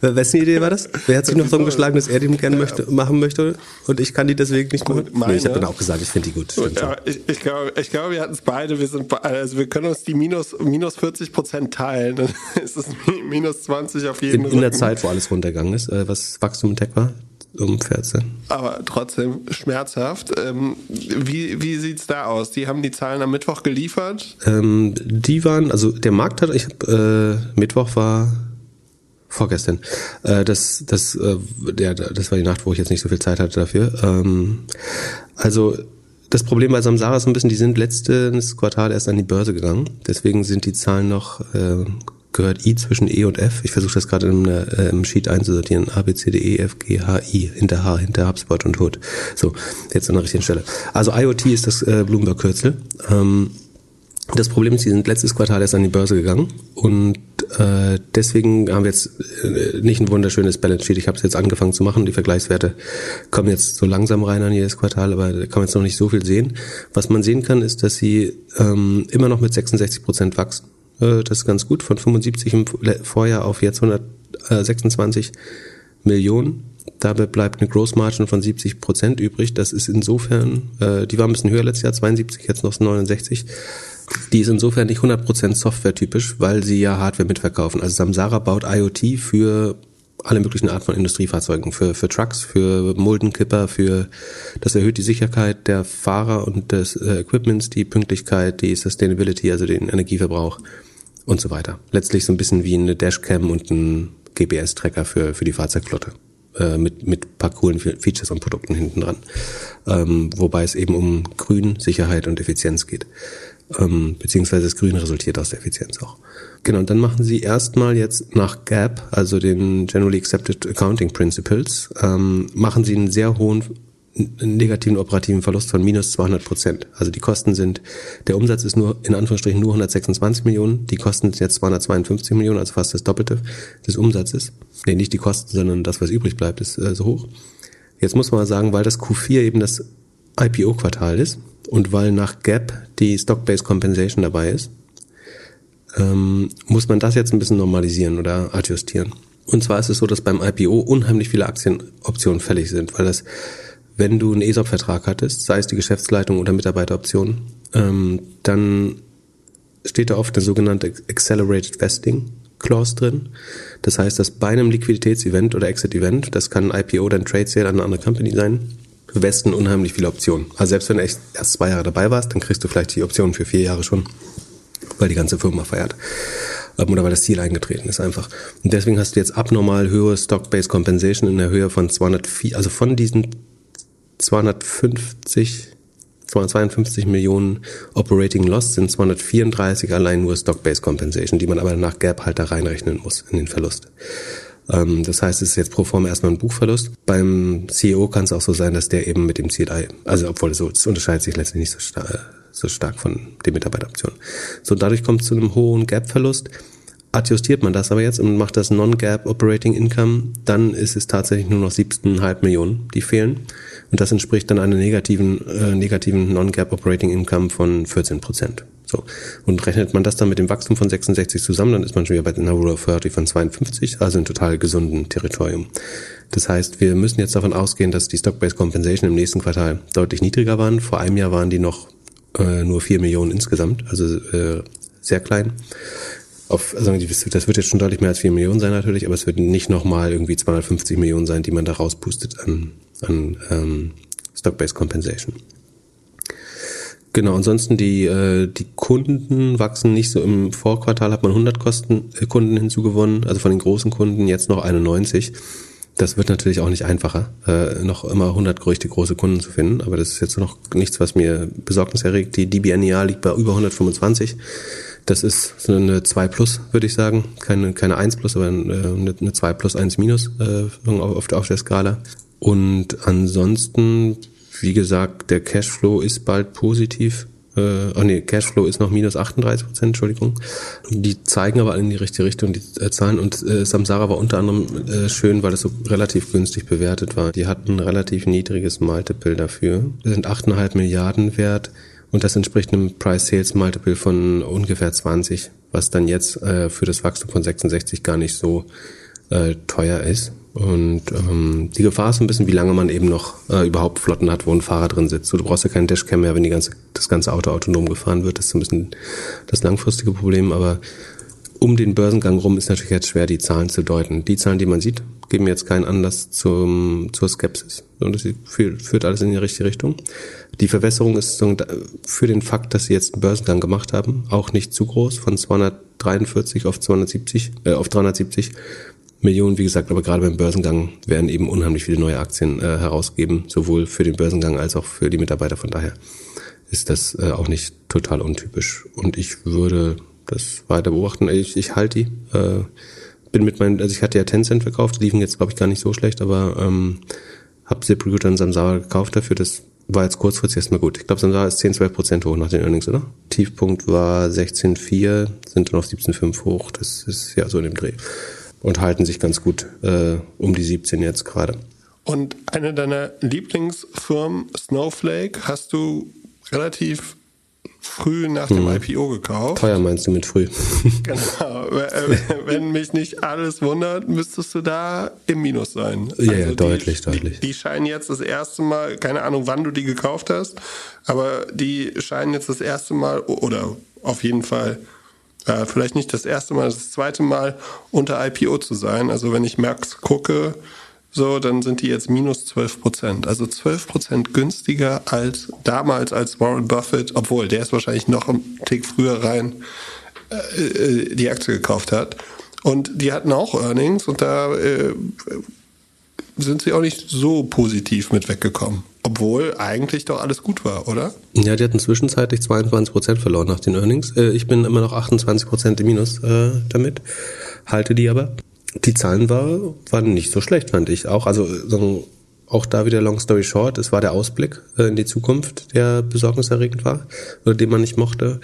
Wessen Idee war das? Wer hat sich noch drum geschlagen, dass er die gerne möchte, machen möchte und ich kann die deswegen nicht machen? Meine, nee, ich habe dann auch gesagt, ich finde die gut. gut ja, ich, ich glaube, ich glaube, wir hatten es beide. Wir sind, also wir können uns die minus, minus 40 Prozent teilen. [LAUGHS] Dann ist es minus 20 auf jeden Fall. In, in der Zeit, wo alles runtergegangen ist, äh, was Wachstum im Tech war? Um 14. Aber trotzdem schmerzhaft. Ähm, wie wie sieht's da aus? Die haben die Zahlen am Mittwoch geliefert? Ähm, die waren, also der Markt hat, ich habe, äh, Mittwoch war vorgestern. Äh, das, das, äh, der, das war die Nacht, wo ich jetzt nicht so viel Zeit hatte dafür. Ähm, also das Problem bei Samsara ist ein bisschen, die sind letztes Quartal erst an die Börse gegangen. Deswegen sind die Zahlen noch äh, gehört I zwischen E und F. Ich versuche das gerade im, äh, im Sheet einzusortieren. A, B, C, D, E, F, G, H, I. Hinter H, hinter HubSpot und Hood. So, jetzt an der richtigen Stelle. Also IoT ist das äh, Bloomberg-Kürzel. Ähm, das Problem ist, sie sind letztes Quartal erst an die Börse gegangen und äh, deswegen haben wir jetzt äh, nicht ein wunderschönes Balance Sheet. Ich habe es jetzt angefangen zu machen. Die Vergleichswerte kommen jetzt so langsam rein an jedes Quartal, aber da kann man jetzt noch nicht so viel sehen. Was man sehen kann, ist, dass sie ähm, immer noch mit 66 Prozent wachsen. Äh, das ist ganz gut, von 75 im Vorjahr auf jetzt 126 Millionen. Dabei bleibt eine Gross Margin von 70 Prozent übrig. Das ist insofern, äh, die war ein bisschen höher letztes Jahr, 72, jetzt noch 69. Die ist insofern nicht 100% Software-typisch, weil sie ja Hardware mitverkaufen. Also Samsara baut IoT für alle möglichen Arten von Industriefahrzeugen, für, für Trucks, für Muldenkipper, für das erhöht die Sicherheit der Fahrer und des äh, Equipments, die Pünktlichkeit, die Sustainability, also den Energieverbrauch und so weiter. Letztlich so ein bisschen wie eine Dashcam und ein GPS-Tracker für, für die Fahrzeugflotte. Äh, mit, mit paar coolen Features und Produkten hinten dran. Ähm, wobei es eben um Grün, Sicherheit und Effizienz geht. Ähm, beziehungsweise das Grün resultiert aus der Effizienz auch. Genau, und dann machen sie erstmal jetzt nach GAP, also den Generally Accepted Accounting Principles, ähm, machen sie einen sehr hohen negativen operativen Verlust von minus 200 Prozent. Also die Kosten sind, der Umsatz ist nur in Anführungsstrichen nur 126 Millionen, die Kosten sind jetzt 252 Millionen, also fast das Doppelte des Umsatzes. Nee, nicht die Kosten, sondern das, was übrig bleibt, ist äh, so hoch. Jetzt muss man mal sagen, weil das Q4 eben das IPO-Quartal ist und weil nach Gap die Stock-Based Compensation dabei ist, ähm, muss man das jetzt ein bisschen normalisieren oder adjustieren. Und zwar ist es so, dass beim IPO unheimlich viele Aktienoptionen fällig sind, weil das, wenn du einen ESOP-Vertrag hattest, sei es die Geschäftsleitung oder Mitarbeiteroptionen, ähm, dann steht da oft eine sogenannte Accelerated Vesting Clause drin. Das heißt, dass bei einem Liquiditätsevent oder Exit-Event, das kann ein IPO oder ein Trade Sale an eine andere Company sein, westen unheimlich viele Optionen. Also selbst wenn du echt erst zwei Jahre dabei warst, dann kriegst du vielleicht die Optionen für vier Jahre schon, weil die ganze Firma feiert. Ähm, oder weil das Ziel eingetreten ist einfach. Und deswegen hast du jetzt abnormal höhere Stock-Based Compensation in der Höhe von 204, also von diesen 250 252 Millionen Operating Loss sind 234 allein nur Stock-Based Compensation, die man aber nach Gap halt da reinrechnen muss in den Verlust. Ähm, das heißt, es ist jetzt pro forma erstmal ein Buchverlust. Beim CEO kann es auch so sein, dass der eben mit dem CLI, also obwohl es so, es unterscheidet sich letztlich nicht so, star so stark von den Mitarbeiteroptionen. So, dadurch kommt es zu einem hohen Gap-Verlust. Adjustiert man das aber jetzt und macht das Non-Gap Operating Income, dann ist es tatsächlich nur noch 17,5 Millionen, die fehlen. Und das entspricht dann einem negativen, äh, negativen Non-Gap Operating Income von 14 Prozent. So. Und rechnet man das dann mit dem Wachstum von 66 zusammen, dann ist man schon wieder bei einer Rule of 30 von 52, also in total gesunden Territorium. Das heißt, wir müssen jetzt davon ausgehen, dass die Stock-Based Compensation im nächsten Quartal deutlich niedriger waren. Vor einem Jahr waren die noch äh, nur 4 Millionen insgesamt, also äh, sehr klein auf, also das wird jetzt schon deutlich mehr als 4 Millionen sein natürlich, aber es wird nicht nochmal irgendwie 250 Millionen sein, die man da rauspustet an, an ähm, Stock-Based Compensation. Genau, ansonsten die, äh, die Kunden wachsen nicht so. Im Vorquartal hat man 100 Kosten, äh, Kunden hinzugewonnen, also von den großen Kunden jetzt noch 91. Das wird natürlich auch nicht einfacher, äh, noch immer 100 richtig große Kunden zu finden, aber das ist jetzt noch nichts, was mir Besorgnis erregt. Die DBNEA liegt bei über 125. Das ist so eine 2 plus, würde ich sagen. Keine, keine 1 plus, aber eine, eine 2 plus 1 minus äh, auf, auf der Skala. Und ansonsten, wie gesagt, der Cashflow ist bald positiv. Äh, oh nee, Cashflow ist noch minus 38 Prozent, Entschuldigung. Die zeigen aber in die richtige Richtung, die äh, Zahlen. Und äh, Samsara war unter anderem äh, schön, weil es so relativ günstig bewertet war. Die hatten ein relativ niedriges Multiple dafür. Das sind 8,5 Milliarden wert. Und das entspricht einem Price-Sales-Multiple von ungefähr 20, was dann jetzt äh, für das Wachstum von 66 gar nicht so äh, teuer ist. Und ähm, die Gefahr ist ein bisschen, wie lange man eben noch äh, überhaupt Flotten hat, wo ein Fahrer drin sitzt. Du brauchst ja keinen Dashcam mehr, wenn die ganze, das ganze Auto autonom gefahren wird. Das ist ein bisschen das langfristige Problem. Aber um den Börsengang rum ist natürlich jetzt schwer, die Zahlen zu deuten. Die Zahlen, die man sieht, geben jetzt keinen Anlass zum, zur Skepsis. Und das führt, führt alles in die richtige Richtung. Die Verwässerung ist für den Fakt, dass sie jetzt einen Börsengang gemacht haben, auch nicht zu groß, von 243 auf 270, äh, auf 370 Millionen, wie gesagt, aber gerade beim Börsengang werden eben unheimlich viele neue Aktien äh, herausgeben, sowohl für den Börsengang als auch für die Mitarbeiter. Von daher ist das äh, auch nicht total untypisch. Und ich würde das weiter beobachten. Ich, ich halte die. Äh, bin mit meinen, also ich hatte ja Tencent verkauft, die liefen jetzt glaube ich gar nicht so schlecht, aber ähm, habe ZipRecruiter und Samsara gekauft dafür. Das war jetzt kurzfristig erstmal gut. Ich glaube, Samsara ist 10, 12 Prozent hoch nach den Earnings, oder? Tiefpunkt war 16,4, sind dann auf 17,5 hoch. Das ist ja so in dem Dreh. Und halten sich ganz gut äh, um die 17 jetzt gerade. Und eine deiner Lieblingsfirmen, Snowflake, hast du relativ früh nach dem hm. IPO gekauft. Teuer meinst du mit früh? [LAUGHS] genau. Wenn mich nicht alles wundert, müsstest du da im Minus sein. Ja, also ja deutlich, die, deutlich. Die, die, scheinen jetzt das erste Mal, keine Ahnung, wann du die gekauft hast, aber die scheinen jetzt das erste Mal oder auf jeden Fall äh, vielleicht nicht das erste Mal, das zweite Mal unter IPO zu sein. Also wenn ich Max gucke, so, dann sind die jetzt minus 12 Prozent. Also 12 Prozent günstiger als damals als Warren Buffett, obwohl der ist wahrscheinlich noch einen Tick früher rein äh, äh, die Aktie gekauft hat. Und die hatten auch Earnings und da äh, sind sie auch nicht so positiv mit weggekommen. Obwohl eigentlich doch alles gut war, oder? Ja, die hatten zwischenzeitlich 22 Prozent verloren nach den Earnings. Äh, ich bin immer noch 28 Prozent im Minus äh, damit, halte die aber die Zahlen war, waren nicht so schlecht, fand ich auch. Also so, auch da wieder Long Story Short, es war der Ausblick äh, in die Zukunft, der besorgniserregend war oder den man nicht mochte.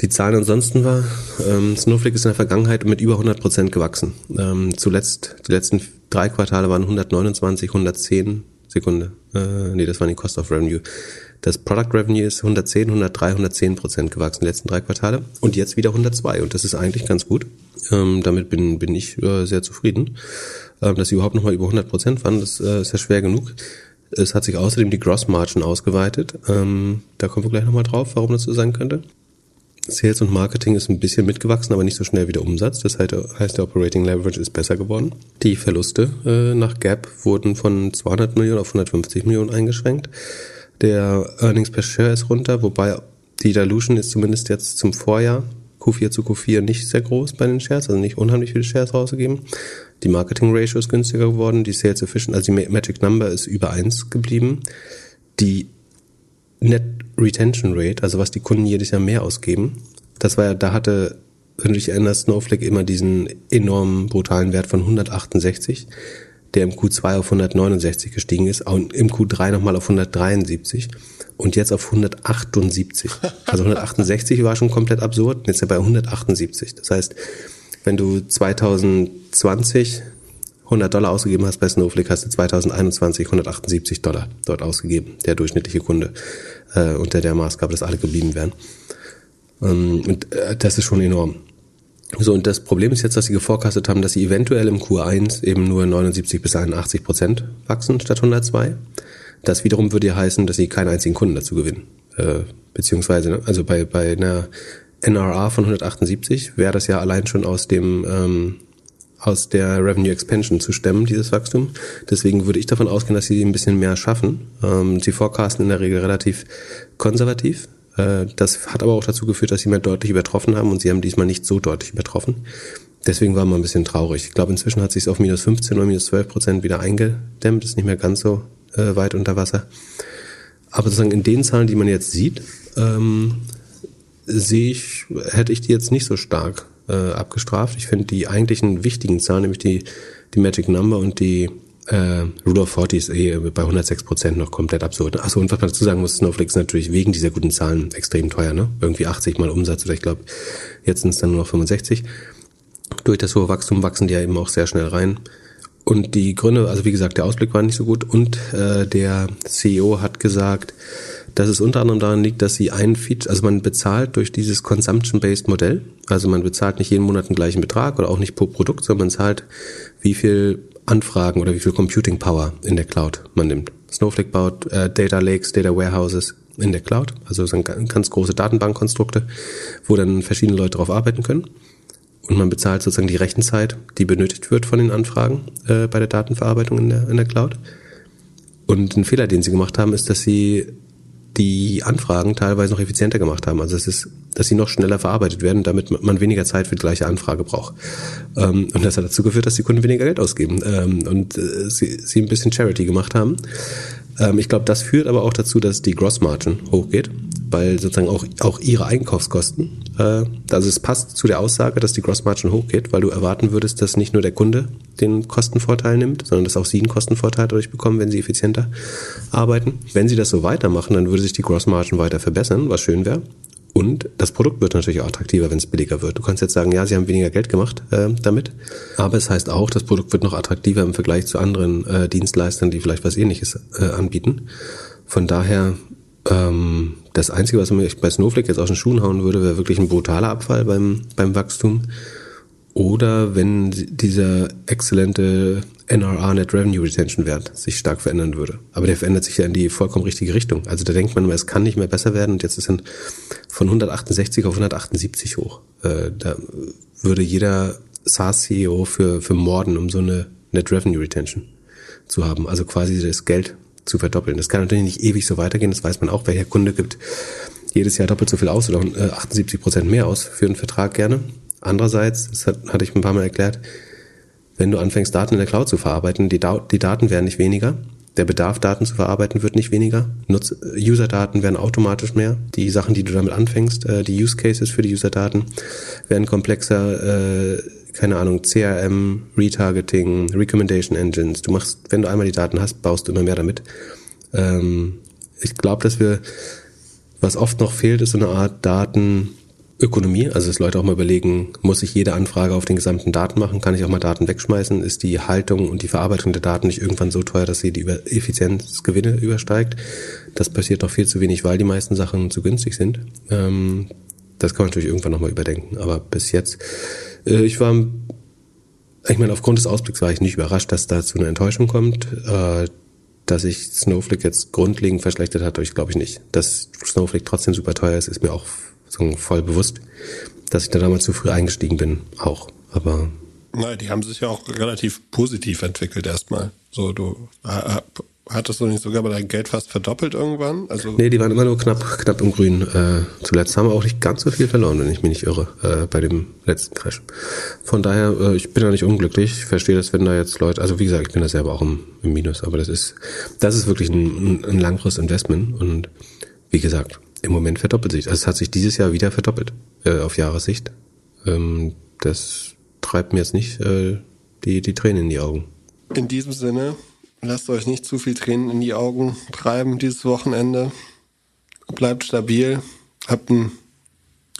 Die Zahlen ansonsten war, ähm, Snowflake ist in der Vergangenheit mit über 100 Prozent gewachsen. Ähm, zuletzt, die letzten drei Quartale waren 129, 110 Sekunde. Äh, nee, das waren die Cost of Revenue. Das Product Revenue ist 110, 103, 110 Prozent gewachsen, die letzten drei Quartale. Und jetzt wieder 102. Und das ist eigentlich ganz gut. Ähm, damit bin, bin ich äh, sehr zufrieden. Ähm, dass sie überhaupt nochmal über 100 Prozent waren, das äh, ist ja schwer genug. Es hat sich außerdem die Gross Margin ausgeweitet. Ähm, da kommen wir gleich nochmal drauf, warum das so sein könnte. Sales und Marketing ist ein bisschen mitgewachsen, aber nicht so schnell wie der Umsatz. Das heißt, der Operating Leverage ist besser geworden. Die Verluste äh, nach Gap wurden von 200 Millionen auf 150 Millionen eingeschränkt. Der Earnings per Share ist runter, wobei die Dilution ist zumindest jetzt zum Vorjahr Q4 zu Q4 nicht sehr groß bei den Shares, also nicht unheimlich viele Shares rausgegeben. Die Marketing Ratio ist günstiger geworden, die Sales Efficient, also die Magic Number ist über eins geblieben. Die Net Retention Rate, also was die Kunden jedes Jahr mehr ausgeben, das war ja, da hatte, wenn du dich erinnerst, Snowflake immer diesen enormen brutalen Wert von 168, der im Q2 auf 169 gestiegen ist, und im Q3 nochmal auf 173 und jetzt auf 178. [LAUGHS] Also 168 war schon komplett absurd, jetzt ist er bei 178. Das heißt, wenn du 2020 100 Dollar ausgegeben hast bei Snowflake, hast du 2021 178 Dollar dort ausgegeben, der durchschnittliche Kunde, äh, unter der Maßgabe, dass alle geblieben wären. Ähm, und äh, das ist schon enorm. So, und das Problem ist jetzt, dass sie geforecastet haben, dass sie eventuell im Q1 eben nur 79 bis 81 Prozent wachsen statt 102. Das wiederum würde ja heißen, dass sie keinen einzigen Kunden dazu gewinnen. Äh, beziehungsweise, ne, also bei, bei einer NRA von 178 wäre das ja allein schon aus dem ähm, aus der Revenue Expansion zu stemmen, dieses Wachstum. Deswegen würde ich davon ausgehen, dass sie ein bisschen mehr schaffen. Ähm, sie forecasten in der Regel relativ konservativ. Äh, das hat aber auch dazu geführt, dass sie mehr deutlich übertroffen haben und sie haben diesmal nicht so deutlich übertroffen. Deswegen war man ein bisschen traurig. Ich glaube, inzwischen hat sich auf minus 15 oder minus 12 Prozent wieder eingedämmt, ist nicht mehr ganz so äh, weit unter Wasser. Aber sozusagen in den Zahlen, die man jetzt sieht, ähm, sehe ich, hätte ich die jetzt nicht so stark äh, abgestraft. Ich finde die eigentlichen wichtigen Zahlen, nämlich die, die Magic Number und die äh, Rule of 40 ist eh bei 106 Prozent noch komplett absurd. Achso, und was man dazu sagen muss, Snowflake ist natürlich wegen dieser guten Zahlen extrem teuer, ne? Irgendwie 80 mal Umsatz oder ich glaube, jetzt sind es dann nur noch 65. Durch das hohe Wachstum wachsen die ja eben auch sehr schnell rein. Und die Gründe, also wie gesagt, der Ausblick war nicht so gut und äh, der CEO hat gesagt, dass es unter anderem daran liegt, dass sie ein Feature, also man bezahlt durch dieses Consumption-Based Modell, also man bezahlt nicht jeden Monat den gleichen Betrag oder auch nicht pro Produkt, sondern man zahlt, wie viel Anfragen oder wie viel Computing Power in der Cloud man nimmt. Snowflake baut äh, Data Lakes, Data Warehouses in der Cloud, also sind ganz große Datenbankkonstrukte, wo dann verschiedene Leute darauf arbeiten können. Und man bezahlt sozusagen die Rechenzeit, die benötigt wird von den Anfragen äh, bei der Datenverarbeitung in der, in der Cloud. Und ein Fehler, den sie gemacht haben, ist, dass sie die Anfragen teilweise noch effizienter gemacht haben. Also es ist, dass sie noch schneller verarbeitet werden, damit man weniger Zeit für die gleiche Anfrage braucht. Ähm, und das hat dazu geführt, dass die Kunden weniger Geld ausgeben ähm, und äh, sie, sie ein bisschen Charity gemacht haben. Ähm, ich glaube, das führt aber auch dazu, dass die Gross Margin hochgeht weil sozusagen auch, auch ihre Einkaufskosten, äh, also es passt zu der Aussage, dass die Grossmargin hochgeht, weil du erwarten würdest, dass nicht nur der Kunde den Kostenvorteil nimmt, sondern dass auch sie einen Kostenvorteil dadurch bekommen, wenn sie effizienter arbeiten. Wenn sie das so weitermachen, dann würde sich die Grossmargin weiter verbessern, was schön wäre. Und das Produkt wird natürlich auch attraktiver, wenn es billiger wird. Du kannst jetzt sagen, ja, sie haben weniger Geld gemacht äh, damit, aber es heißt auch, das Produkt wird noch attraktiver im Vergleich zu anderen äh, Dienstleistern, die vielleicht was ähnliches äh, anbieten. Von daher ähm, das Einzige, was mich bei Snowflake jetzt aus den Schuhen hauen würde, wäre wirklich ein brutaler Abfall beim, beim Wachstum. Oder wenn dieser exzellente NRR Net Revenue Retention Wert sich stark verändern würde. Aber der verändert sich ja in die vollkommen richtige Richtung. Also da denkt man, es kann nicht mehr besser werden und jetzt ist er von 168 auf 178 hoch. Äh, da würde jeder SaaS-CEO für, für morden, um so eine Net Revenue Retention zu haben. Also quasi das Geld zu verdoppeln. Das kann natürlich nicht ewig so weitergehen, das weiß man auch. Welcher Kunde gibt jedes Jahr doppelt so viel aus oder 78 äh, Prozent mehr aus für einen Vertrag gerne. Andererseits, das hat, hatte ich ein paar Mal erklärt, wenn du anfängst, Daten in der Cloud zu verarbeiten, die, da die Daten werden nicht weniger. Der Bedarf, Daten zu verarbeiten, wird nicht weniger. User-Daten werden automatisch mehr. Die Sachen, die du damit anfängst, äh, die Use Cases für die User-Daten werden komplexer. Äh, keine Ahnung, CRM, Retargeting, Recommendation Engines. Du machst, wenn du einmal die Daten hast, baust du immer mehr damit. Ähm, ich glaube, dass wir, was oft noch fehlt, ist so eine Art Datenökonomie. Also dass Leute auch mal überlegen, muss ich jede Anfrage auf den gesamten Daten machen? Kann ich auch mal Daten wegschmeißen? Ist die Haltung und die Verarbeitung der Daten nicht irgendwann so teuer, dass sie die Effizienzgewinne übersteigt? Das passiert noch viel zu wenig, weil die meisten Sachen zu günstig sind. Ähm, das kann man natürlich irgendwann nochmal überdenken. Aber bis jetzt, äh, ich war, ich meine, aufgrund des Ausblicks war ich nicht überrascht, dass da zu einer Enttäuschung kommt. Äh, dass sich Snowflake jetzt grundlegend verschlechtert hat, ich glaube ich nicht. Dass Snowflake trotzdem super teuer ist, ist mir auch voll bewusst. Dass ich da damals zu früh eingestiegen bin, auch. Aber Nein, die haben sich ja auch relativ positiv entwickelt erstmal. So, du hattest du nicht sogar mal dein Geld fast verdoppelt irgendwann? Also nee, die waren immer nur knapp, knapp im Grün. Äh, zuletzt haben wir auch nicht ganz so viel verloren, wenn ich mich nicht irre, äh, bei dem letzten Crash. Von daher, äh, ich bin da nicht unglücklich. Ich verstehe das, wenn da jetzt Leute, also wie gesagt, ich bin da selber auch im, im Minus, aber das ist, das ist wirklich ein, ein langfristiges Investment und wie gesagt, im Moment verdoppelt sich. Also es hat sich dieses Jahr wieder verdoppelt, äh, auf Jahressicht. Ähm, das treibt mir jetzt nicht äh, die, die Tränen in die Augen. In diesem Sinne, lasst euch nicht zu viel Tränen in die Augen treiben dieses Wochenende. Bleibt stabil, habt ein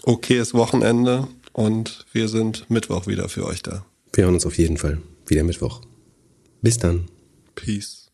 okayes Wochenende und wir sind Mittwoch wieder für euch da. Wir hören uns auf jeden Fall wieder Mittwoch. Bis dann. Peace.